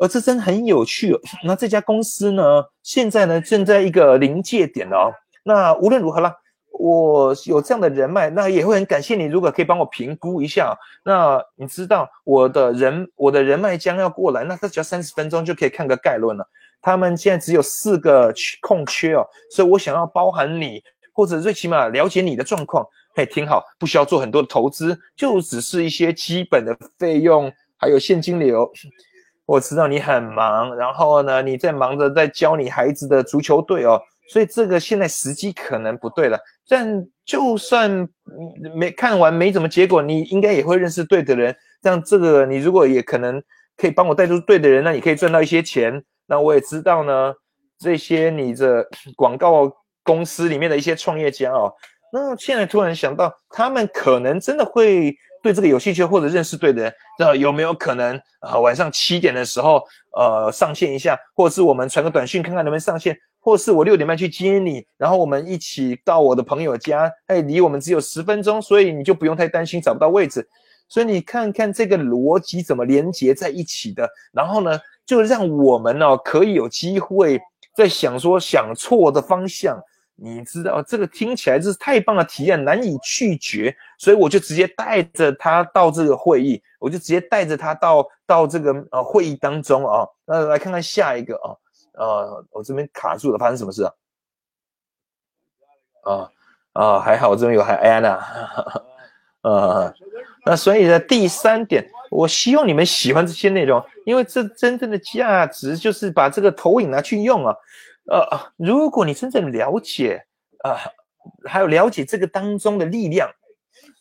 呃，这真的很有趣。那这家公司呢，现在呢正在一个临界点哦。那无论如何啦。我有这样的人脉，那也会很感谢你。如果可以帮我评估一下，那你知道我的人我的人脉将要过来，那他只要三十分钟就可以看个概论了。他们现在只有四个空缺哦，所以我想要包含你，或者最起码了解你的状况。嘿，挺好，不需要做很多的投资，就只是一些基本的费用，还有现金流。我知道你很忙，然后呢，你在忙着在教你孩子的足球队哦。所以这个现在时机可能不对了，但就算没看完没怎么结果，你应该也会认识对的人。这样这个你如果也可能可以帮我带出对的人，那你可以赚到一些钱。那我也知道呢，这些你的广告公司里面的一些创业家哦，那现在突然想到，他们可能真的会对这个有兴趣或者认识对的人，那有没有可能啊？晚上七点的时候，呃，上线一下，或者是我们传个短信看看能不能上线。或是我六点半去接你，然后我们一起到我的朋友家，哎，离我们只有十分钟，所以你就不用太担心找不到位置。所以你看看这个逻辑怎么连接在一起的，然后呢，就让我们呢可以有机会在想说想错的方向。你知道这个听起来就是太棒的体验，难以拒绝，所以我就直接带着他到这个会议，我就直接带着他到到这个呃会议当中啊。那来看看下一个啊。啊，我这边卡住了，发生什么事啊？啊啊，还好我这边有还安娜，啊，那所以呢，第三点，我希望你们喜欢这些内容，因为这真正的价值就是把这个投影拿去用啊。呃，如果你真正了解啊，还有了解这个当中的力量，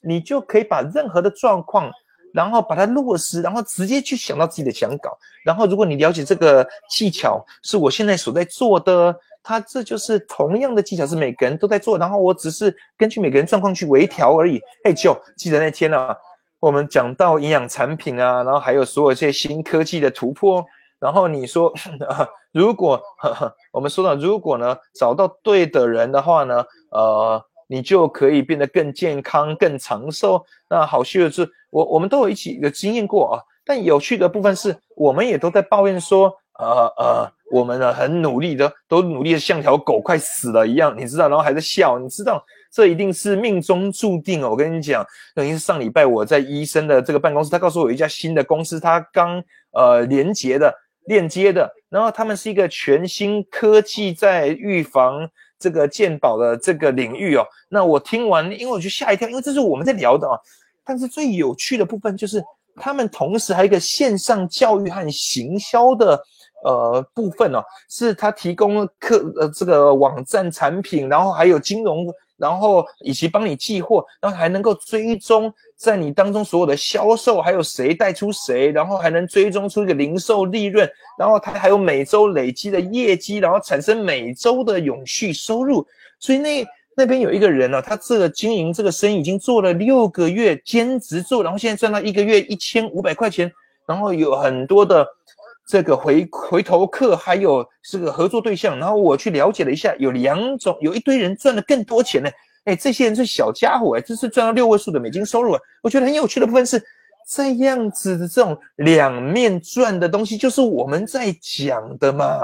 你就可以把任何的状况。然后把它落实，然后直接去想到自己的想稿。然后，如果你了解这个技巧，是我现在所在做的，它这就是同样的技巧，是每个人都在做。然后我只是根据每个人状况去微调而已。哎，就记得那天呢，我们讲到营养产品啊，然后还有所有这些新科技的突破。然后你说，如果 我们说到，如果呢找到对的人的话呢，呃。你就可以变得更健康、更长寿。那好趣的是，我我们都有一起有经验过啊。但有趣的部分是，我们也都在抱怨说，呃呃，我们呢很努力的，都努力的像条狗快死了一样，你知道，然后还在笑，你知道，这一定是命中注定哦。我跟你讲，等于是上礼拜我在医生的这个办公室，他告诉我有一家新的公司，他刚呃连接的、链接的，然后他们是一个全新科技在预防。这个鉴宝的这个领域哦，那我听完，因为我就吓一跳，因为这是我们在聊的啊。但是最有趣的部分就是，他们同时还有一个线上教育和行销的呃部分哦，是他提供课呃这个网站产品，然后还有金融。然后以及帮你寄货，然后还能够追踪在你当中所有的销售，还有谁带出谁，然后还能追踪出一个零售利润，然后它还有每周累积的业绩，然后产生每周的永续收入。所以那那边有一个人呢，他这个经营这个生意已经做了六个月兼职做，然后现在赚到一个月一千五百块钱，然后有很多的。这个回回头客还有这个合作对象，然后我去了解了一下，有两种，有一堆人赚了更多钱呢。哎，这些人是小家伙哎，这是赚到六位数的美金收入啊。我觉得很有趣的部分是，这样子的这种两面赚的东西，就是我们在讲的嘛。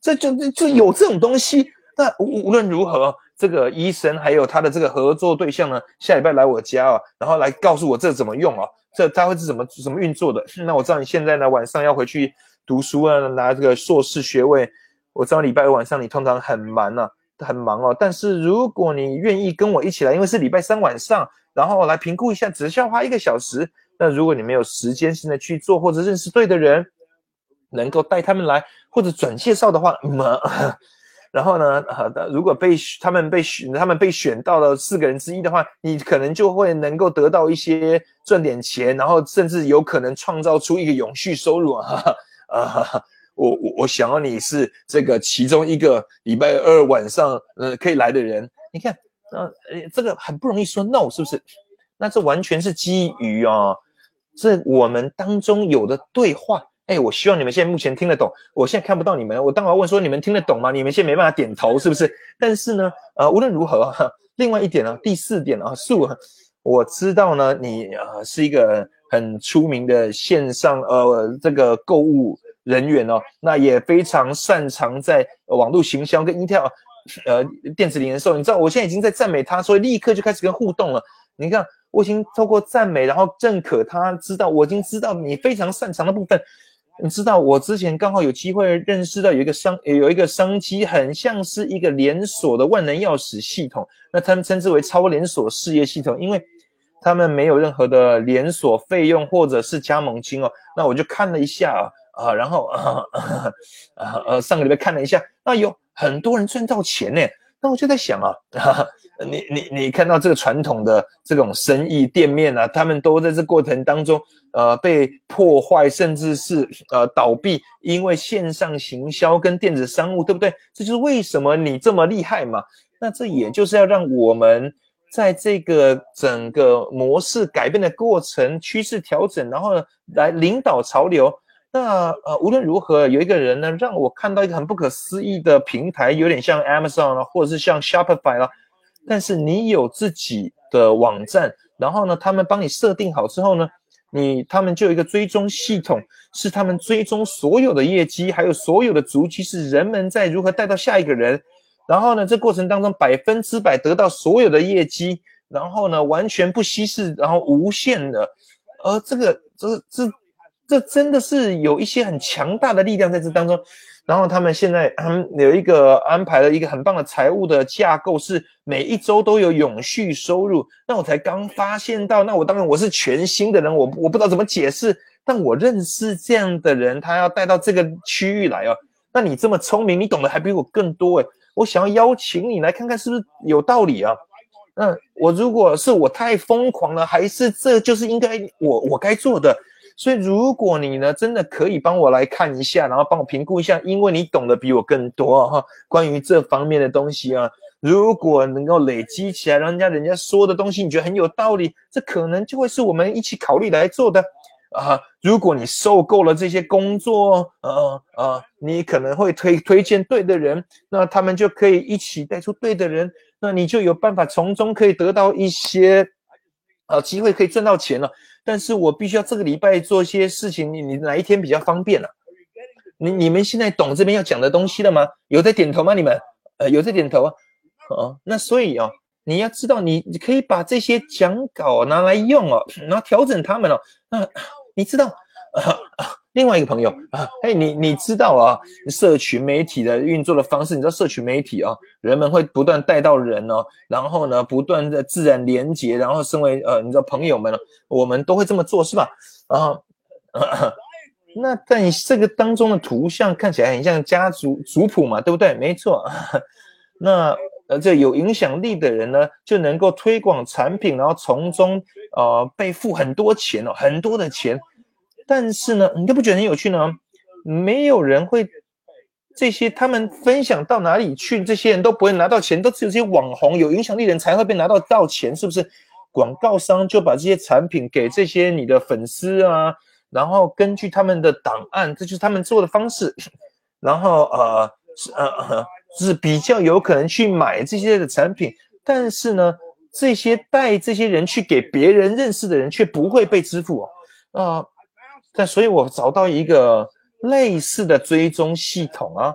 这就就有这种东西。那无无论如何，这个医生还有他的这个合作对象呢，下礼拜来我家啊，然后来告诉我这怎么用啊，这他会是怎么怎么运作的。那我知道你现在呢晚上要回去。读书啊，拿这个硕士学位。我知道礼拜五晚上你通常很忙啊，很忙哦。但是如果你愿意跟我一起来，因为是礼拜三晚上，然后来评估一下，只需要花一个小时。那如果你没有时间现在去做，或者认识对的人，能够带他们来，或者转介绍的话，么 然后呢，好的，如果被他们被选，他们被选到了四个人之一的话，你可能就会能够得到一些赚点钱，然后甚至有可能创造出一个永续收入啊！哈哈啊，我我我想要你是这个其中一个礼拜二晚上呃可以来的人，你看，呃，这个很不容易说 no，是不是？那这完全是基于啊，这我们当中有的对话。哎，我希望你们现在目前听得懂。我现在看不到你们，我当然问说你们听得懂吗？你们现在没办法点头，是不是？但是呢，呃，无论如何，另外一点呢，第四点啊，树，我知道呢，你呃是一个很出名的线上呃这个购物人员哦，那也非常擅长在网络行销跟 Intel 呃电子零售。你知道，我现在已经在赞美他，所以立刻就开始跟互动了。你看，我已经透过赞美，然后认可他，知道我已经知道你非常擅长的部分。你知道我之前刚好有机会认识到有一个商有一个商机，很像是一个连锁的万能钥匙系统，那他们称之为超连锁事业系统，因为他们没有任何的连锁费用或者是加盟金哦。那我就看了一下啊啊，然后啊啊呃上个礼拜看了一下，那有很多人赚到钱呢。那我就在想啊，你你你看到这个传统的这种生意店面啊，他们都在这过程当中。呃，被破坏，甚至是呃倒闭，因为线上行销跟电子商务，对不对？这就是为什么你这么厉害嘛。那这也就是要让我们在这个整个模式改变的过程、趋势调整，然后呢来领导潮流。那呃，无论如何，有一个人呢，让我看到一个很不可思议的平台，有点像 Amazon 啊，或者是像 Shopify 啦。但是你有自己的网站，然后呢，他们帮你设定好之后呢？你他们就有一个追踪系统，是他们追踪所有的业绩，还有所有的足迹，是人们在如何带到下一个人。然后呢，这过程当中百分之百得到所有的业绩，然后呢，完全不稀释，然后无限的。而这个，这这这真的是有一些很强大的力量在这当中。然后他们现在他们有一个安排了一个很棒的财务的架构，是每一周都有永续收入。那我才刚发现到，那我当然我是全新的人，我我不知道怎么解释。但我认识这样的人，他要带到这个区域来哦。那你这么聪明，你懂得还比我更多诶。我想要邀请你来看看是不是有道理啊？那我如果是我太疯狂了，还是这就是应该我我该做的？所以，如果你呢真的可以帮我来看一下，然后帮我评估一下，因为你懂得比我更多哈，关于这方面的东西啊，如果能够累积起来，让人家人家说的东西你觉得很有道理，这可能就会是我们一起考虑来做的啊。如果你受够了这些工作，呃呃，你可能会推推荐对的人，那他们就可以一起带出对的人，那你就有办法从中可以得到一些呃机会，可以赚到钱了。但是我必须要这个礼拜做一些事情，你你哪一天比较方便呢？你你们现在懂这边要讲的东西了吗？有在点头吗？你们呃有在点头啊？哦，那所以哦，你要知道，你你可以把这些讲稿拿来用哦，然后调整他们哦。那你知道啊？另外一个朋友啊，哎，你你知道啊，社群媒体的运作的方式，你知道社群媒体啊，人们会不断带到人哦，然后呢，不断的自然连接，然后身为呃，你知道朋友们，我们都会这么做，是吧？啊，那在这个当中的图像看起来很像家族族谱嘛，对不对？没错。那呃，这有影响力的人呢，就能够推广产品，然后从中呃被付很多钱哦，很多的钱。但是呢，你都不觉得很有趣呢？没有人会这些，他们分享到哪里去，这些人都不会拿到钱，都只有这些网红、有影响力人才会被拿到到钱，是不是？广告商就把这些产品给这些你的粉丝啊，然后根据他们的档案，这就是他们做的方式，然后呃是呃是比较有可能去买这些的产品，但是呢，这些带这些人去给别人认识的人却不会被支付哦，啊。但所以，我找到一个类似的追踪系统啊，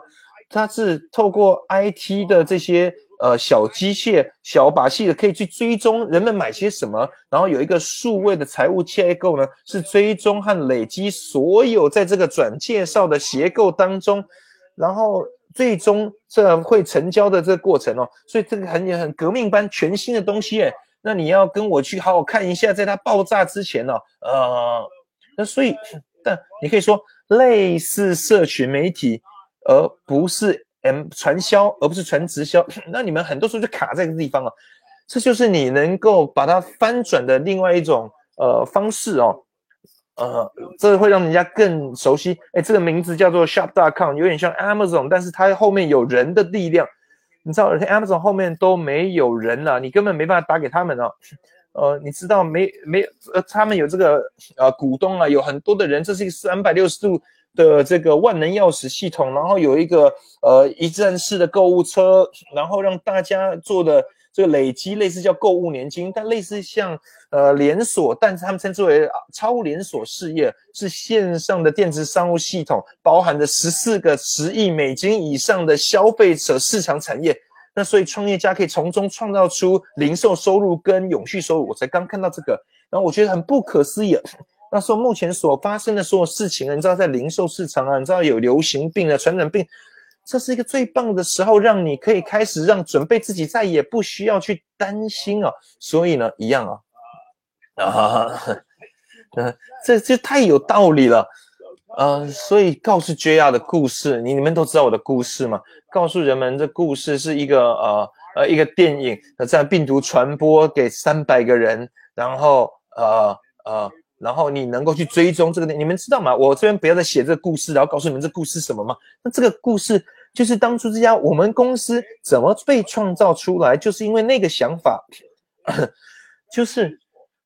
它是透过 IT 的这些呃小机械、小把戏的，可以去追踪人们买些什么，然后有一个数位的财务结构呢，是追踪和累积所有在这个转介绍的结构当中，然后最终这会成交的这个过程哦，所以这个很很革命般全新的东西诶，那你要跟我去好好看一下，在它爆炸之前呢，呃。那所以，但你可以说类似社群媒体，而不是 M 传销，而不是传直销，那你们很多时候就卡在这个地方了。这就是你能够把它翻转的另外一种呃方式哦。呃，这会让人家更熟悉。哎，这个名字叫做 Shop.com，有点像 Amazon，但是它后面有人的力量。你知道，Amazon 后面都没有人了，你根本没办法打给他们哦。呃，你知道没没呃，他们有这个呃股东啊，有很多的人，这是一个三百六十度的这个万能钥匙系统，然后有一个呃一站式的购物车，然后让大家做的这个累积类似叫购物年金，但类似像呃连锁，但是他们称之为超连锁事业，是线上的电子商务系统，包含着十四个十亿美金以上的消费者市场产业。那所以创业家可以从中创造出零售收入跟永续收入。我才刚看到这个，然后我觉得很不可思议。那说目前所发生的所有事情，你知道在零售市场啊，你知道有流行病啊、传染病，这是一个最棒的时候，让你可以开始让准备自己再也不需要去担心啊。所以呢，一样啊，啊，嗯，这这太有道理了。呃，所以告诉 JR 的故事，你你们都知道我的故事吗？告诉人们这故事是一个呃呃一个电影，这样病毒传播给三百个人，然后呃呃，然后你能够去追踪这个，你们知道吗？我这边不要再写这个故事，然后告诉你们这故事什么吗？那这个故事就是当初这家我们公司怎么被创造出来，就是因为那个想法，就是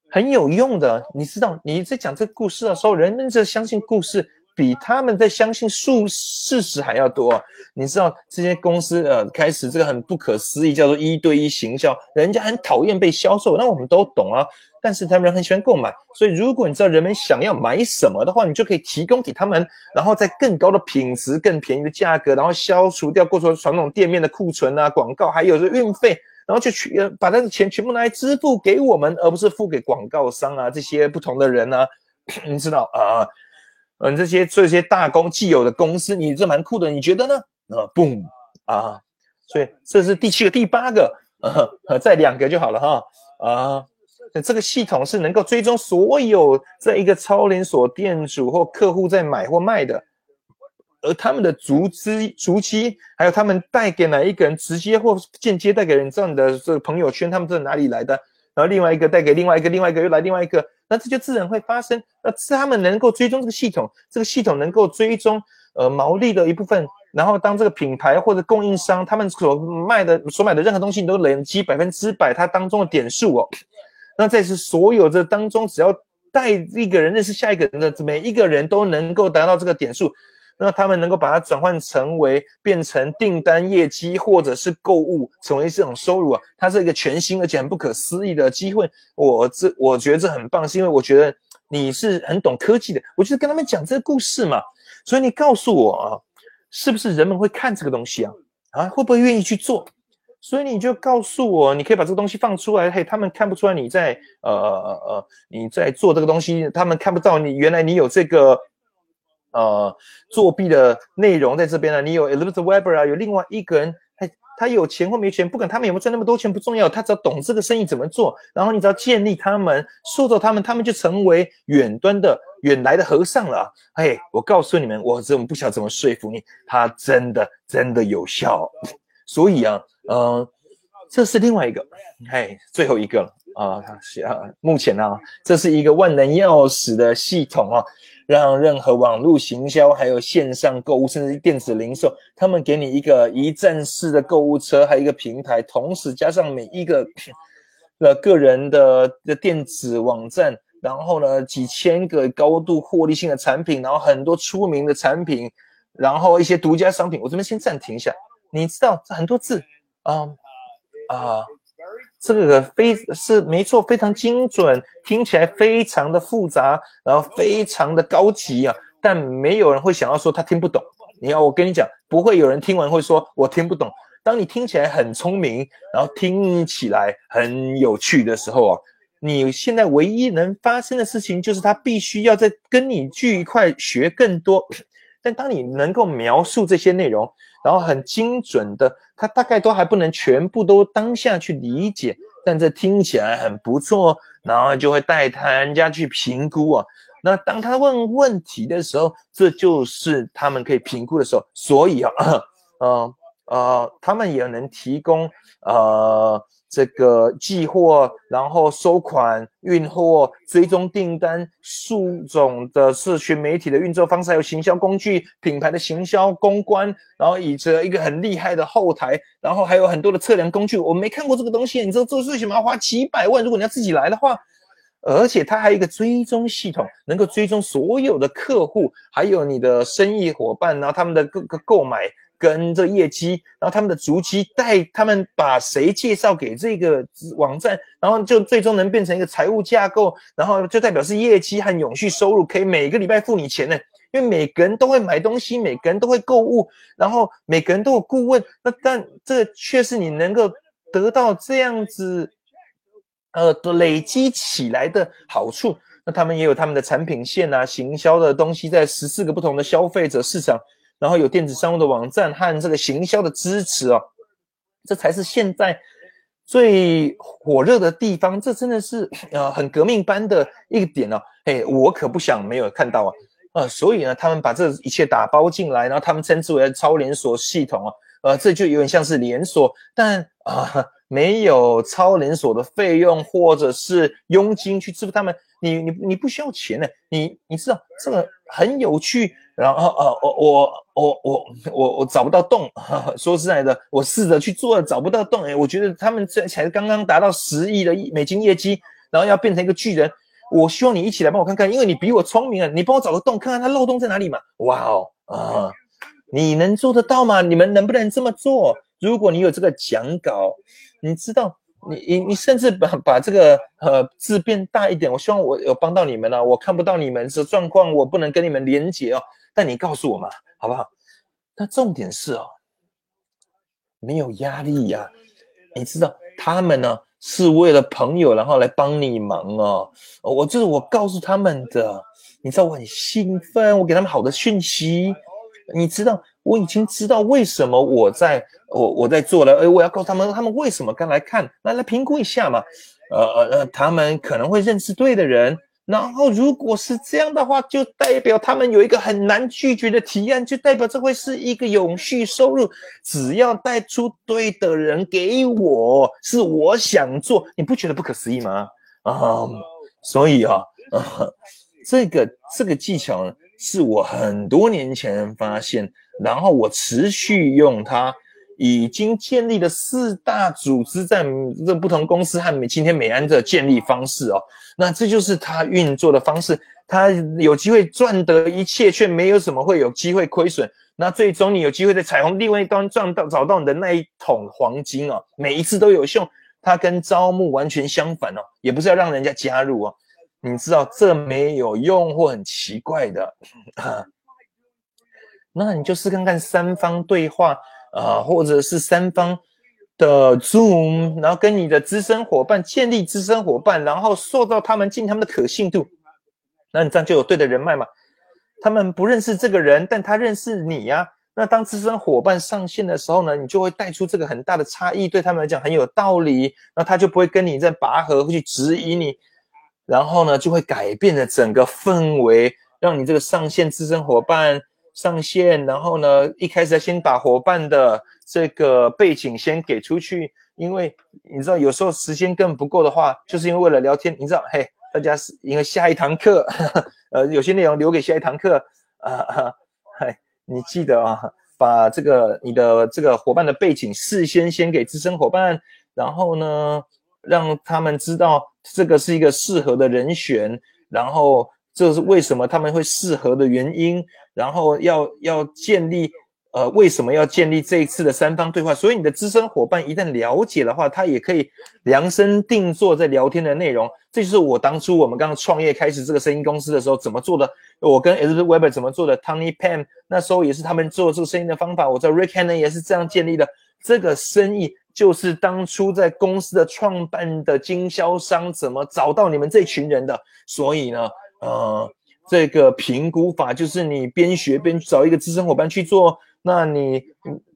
很有用的。你知道你在讲这个故事的时候，人们就相信故事。比他们在相信数事实还要多，你知道这些公司呃开始这个很不可思议，叫做一对一行销，人家很讨厌被销售，那我们都懂啊，但是他们很喜欢购买，所以如果你知道人们想要买什么的话，你就可以提供给他们，然后在更高的品质、更便宜的价格，然后消除掉过去传统店面的库存啊、广告，还有这运费，然后就去把那个钱全部拿来支付给我们，而不是付给广告商啊这些不同的人啊，你知道啊。嗯，这些这些大公既有的公司，你这蛮酷的，你觉得呢？啊，boom 啊，所以这是第七个、第八个，呃，再两个就好了哈。啊，这个系统是能够追踪所有这一个超连锁店主或客户在买或卖的，而他们的足资、足迹，还有他们带给哪一个人，直接或间接带给人这样的这个朋友圈，他们在哪里来的？然后另外一个带给另外一个，另外一个又来另外一个，那这就自然会发生。那他们能够追踪这个系统，这个系统能够追踪呃毛利的一部分。然后当这个品牌或者供应商他们所卖的、所买的任何东西，你都累积百分之百它当中的点数哦。那这是所有的当中，只要带一个人认识下一个人的每一个人都能够达到这个点数。那他们能够把它转换成为变成订单业绩，或者是购物，成为这种收入啊，它是一个全新而且很不可思议的机会。我这我觉得这很棒，是因为我觉得你是很懂科技的，我就是跟他们讲这个故事嘛。所以你告诉我啊，是不是人们会看这个东西啊？啊，会不会愿意去做？所以你就告诉我，你可以把这个东西放出来，嘿，他们看不出来你在呃呃呃你在做这个东西，他们看不到你原来你有这个。呃，作弊的内容在这边呢。你有 Elizabeth Weber 啊，有另外一个人，他他有钱或没钱，不管他们有没有赚那么多钱不重要，他只要懂这个生意怎么做，然后你只要建立他们，塑造他们，他们就成为远端的远来的和尚了。哎，我告诉你们，我怎么不晓得怎么说服你，他真的真的有效。所以啊，嗯，这是另外一个，哎，最后一个了啊，是啊，目前呢，这是一个万能钥匙的系统啊。让任何网络行销、还有线上购物，甚至电子零售，他们给你一个一站式的购物车，还有一个平台，同时加上每一个 呃个人的的电子网站，然后呢几千个高度获利性的产品，然后很多出名的产品，然后一些独家商品。我这边先暂停一下，你知道这很多字啊啊。这个非是没错，非常精准，听起来非常的复杂，然后非常的高级啊，但没有人会想要说他听不懂。你要我跟你讲，不会有人听完会说我听不懂。当你听起来很聪明，然后听起来很有趣的时候啊，你现在唯一能发生的事情就是他必须要在跟你聚一块学更多。但当你能够描述这些内容，然后很精准的，他大概都还不能全部都当下去理解，但这听起来很不错，然后就会带他人家去评估啊。那当他问问题的时候，这就是他们可以评估的时候。所以啊，呃，呃，他们也能提供呃这个寄货，然后收款、运货、追踪订单、数种的社群媒体的运作方式，还有行销工具、品牌的行销公关，然后以着一个很厉害的后台，然后还有很多的测量工具。我没看过这个东西，你知道这为什么要花几百万？如果你要自己来的话，而且它还有一个追踪系统，能够追踪所有的客户，还有你的生意伙伴，然后他们的各个购买。跟这业绩，然后他们的足迹带他们把谁介绍给这个网站，然后就最终能变成一个财务架构，然后就代表是业绩和永续收入，可以每个礼拜付你钱呢。因为每个人都会买东西，每个人都会购物，然后每个人都有顾问，那但这却是你能够得到这样子，呃，累积起来的好处。那他们也有他们的产品线啊，行销的东西在十四个不同的消费者市场。然后有电子商务的网站和这个行销的支持哦，这才是现在最火热的地方。这真的是呃很革命般的一个点哦。嘿，我可不想没有看到啊。呃，所以呢，他们把这一切打包进来，然后他们称之为超连锁系统哦。呃，这就有点像是连锁，但啊没有超连锁的费用或者是佣金去支付他们。你你你不需要钱呢，你你知道这个很有趣。然后呃，我我我我我我找不到洞。说实在的，我试着去做，找不到洞。哎，我觉得他们这才刚刚达到十亿的美金业绩，然后要变成一个巨人。我希望你一起来帮我看看，因为你比我聪明啊，你帮我找个洞，看看它漏洞在哪里嘛。哇哦啊，你能做得到吗？你们能不能这么做？如果你有这个讲稿，你知道。你你你甚至把把这个呃字变大一点，我希望我有帮到你们了。我看不到你们的状况，我不能跟你们连接哦。但你告诉我嘛，好不好？那重点是哦，没有压力呀。你知道他们呢是为了朋友，然后来帮你忙哦。我就是我告诉他们的，你知道我很兴奋，我给他们好的讯息。你知道我已经知道为什么我在。我我在做了，哎，我要告诉他们，他们为什么刚来看，来来评估一下嘛，呃呃呃，他们可能会认识对的人，然后如果是这样的话，就代表他们有一个很难拒绝的提案，就代表这会是一个永续收入，只要带出对的人给我，是我想做，你不觉得不可思议吗？啊，所以啊，这个这个技巧是我很多年前发现，然后我持续用它。已经建立了四大组织在这不同公司和美今天美安的建立方式哦，那这就是它运作的方式。它有机会赚得一切，却没有什么会有机会亏损。那最终你有机会在彩虹另外一端赚到找到你的那一桶黄金哦，每一次都有用。它跟招募完全相反哦，也不是要让人家加入哦。你知道这没有用或很奇怪的，那你就试看看三方对话。啊，或者是三方的 Zoom，然后跟你的资深伙伴建立资深伙伴，然后塑造他们进他们的可信度，那你这样就有对的人脉嘛？他们不认识这个人，但他认识你呀。那当资深伙伴上线的时候呢，你就会带出这个很大的差异，对他们来讲很有道理。那他就不会跟你在拔河，会去质疑你，然后呢，就会改变了整个氛围，让你这个上线资深伙伴。上线，然后呢，一开始先把伙伴的这个背景先给出去，因为你知道有时候时间更不够的话，就是因为为了聊天，你知道，嘿，大家是因为下一堂课，呃，有些内容留给下一堂课，啊，嗨，你记得啊，把这个你的这个伙伴的背景事先先给资深伙伴，然后呢，让他们知道这个是一个适合的人选，然后。这是为什么他们会适合的原因，然后要要建立，呃，为什么要建立这一次的三方对话？所以你的资深伙伴一旦了解的话，他也可以量身定做在聊天的内容。这就是我当初我们刚刚创业开始这个声音公司的时候怎么做的。我跟 Edward Weber 怎么做的？Tony Pan 那时候也是他们做这个声音的方法。我在 Rick Hanna 也是这样建立的。这个生意就是当初在公司的创办的经销商怎么找到你们这群人的。所以呢。呃，这个评估法就是你边学边找一个资深伙伴去做，那你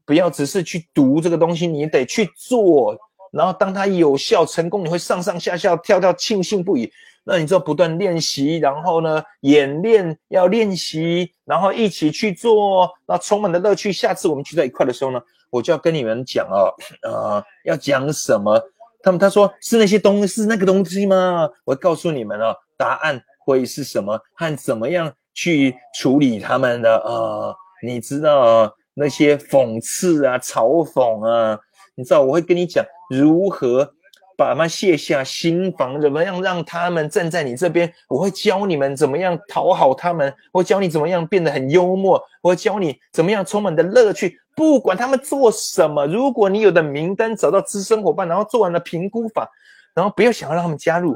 不要只是去读这个东西，你得去做。然后当它有效成功，你会上上下下跳跳庆幸不已。那你就不断练习，然后呢演练要练习，然后一起去做，那充满了乐趣。下次我们聚在一块的时候呢，我就要跟你们讲哦，呃，要讲什么？他们他说是那些东，是那个东西吗？我告诉你们哦，答案会是什么和怎么样去处理他们的呃，你知道那些讽刺啊、嘲讽啊，你知道我会跟你讲如何。把他们卸下心防，怎么样让他们站在你这边？我会教你们怎么样讨好他们，我教你怎么样变得很幽默，我教你怎么样充满的乐趣。不管他们做什么，如果你有的名单找到资深伙伴，然后做完了评估法，然后不要想要让他们加入，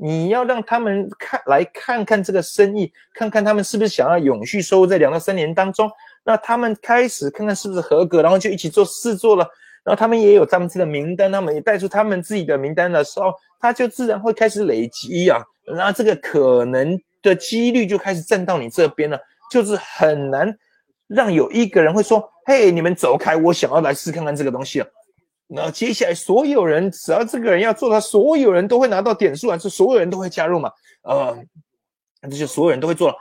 你要让他们看来看看这个生意，看看他们是不是想要永续收入在两到三年当中。那他们开始看看是不是合格，然后就一起做试做了。然后他们也有他们自己的名单，他们也带出他们自己的名单的时候，他就自然会开始累积啊，然后这个可能的几率就开始站到你这边了，就是很难让有一个人会说：“嘿，你们走开，我想要来试看看这个东西。”那接下来所有人只要这个人要做，他所有人都会拿到点数啊，是所有人都会加入嘛？呃，那这些所有人都会做了。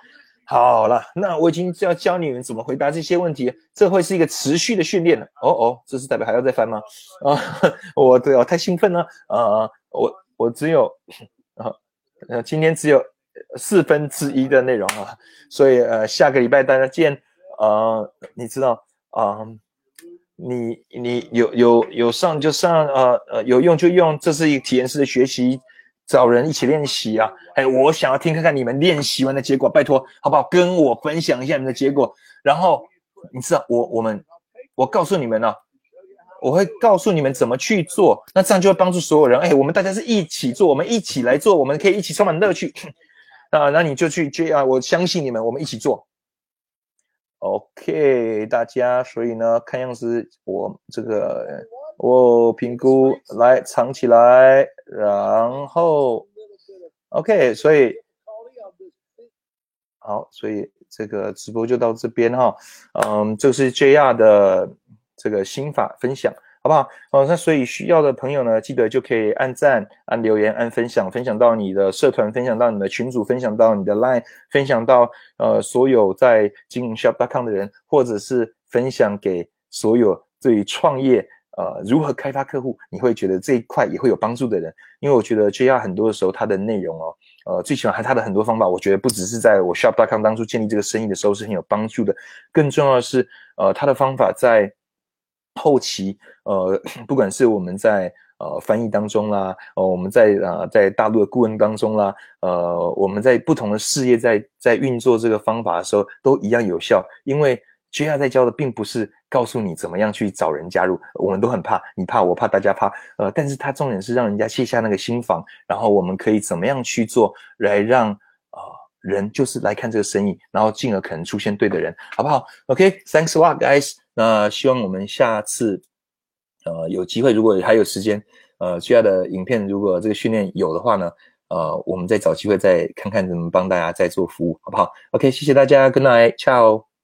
好了，那我已经要教你们怎么回答这些问题，这会是一个持续的训练了。哦哦，这是代表还要再翻吗？啊，我对哦，太兴奋了啊！我我只有啊，呃，今天只有四分之一的内容啊，所以呃，下个礼拜大家见啊！你知道啊，你你有有有上就上，呃呃，有用就用，这是一个体验式的学习。找人一起练习啊！哎，我想要听看看你们练习完的结果，拜托，好不好？跟我分享一下你的结果。然后你知道，我我们我告诉你们呢，我会告诉你们怎么去做，那这样就会帮助所有人。哎，我们大家是一起做，我们一起来做，我们可以一起充满乐趣。啊，那你就去这样，我相信你们，我们一起做。OK，大家，所以呢，看样子我这个。我评估来藏起来，然后，OK，所以好，所以这个直播就到这边哈，嗯，这是 JR 的这个心法分享，好不好？哦，那所以需要的朋友呢，记得就可以按赞、按留言、按分享，分享到你的社团，分享到你的群组，分享到你的 Line，分享到呃所有在经营 Shop.com 的人，或者是分享给所有对于创业。呃，如何开发客户？你会觉得这一块也会有帮助的人，因为我觉得 JR 很多的时候，它的内容哦，呃，最喜欢还它的很多方法，我觉得不只是在我 Shop.com 当初建立这个生意的时候是很有帮助的，更重要的是，呃，它的方法在后期，呃，不管是我们在呃翻译当中啦，呃，我们在啊在大陆的顾问当中啦，呃，我们在不同的事业在在运作这个方法的时候，都一样有效，因为。JR 在教的并不是告诉你怎么样去找人加入，我们都很怕，你怕我怕大家怕，呃，但是它重点是让人家卸下那个心防，然后我们可以怎么样去做，来让人就是来看这个生意，然后进而可能出现对的人，好不好？OK，Thanks a lot, guys。那希望我们下次呃有机会，如果还有时间，呃需要的影片如果这个训练有的话呢，呃，我们再找机会再看看怎么帮大家再做服务，好不好？OK，谢谢大家，Good night，ciao。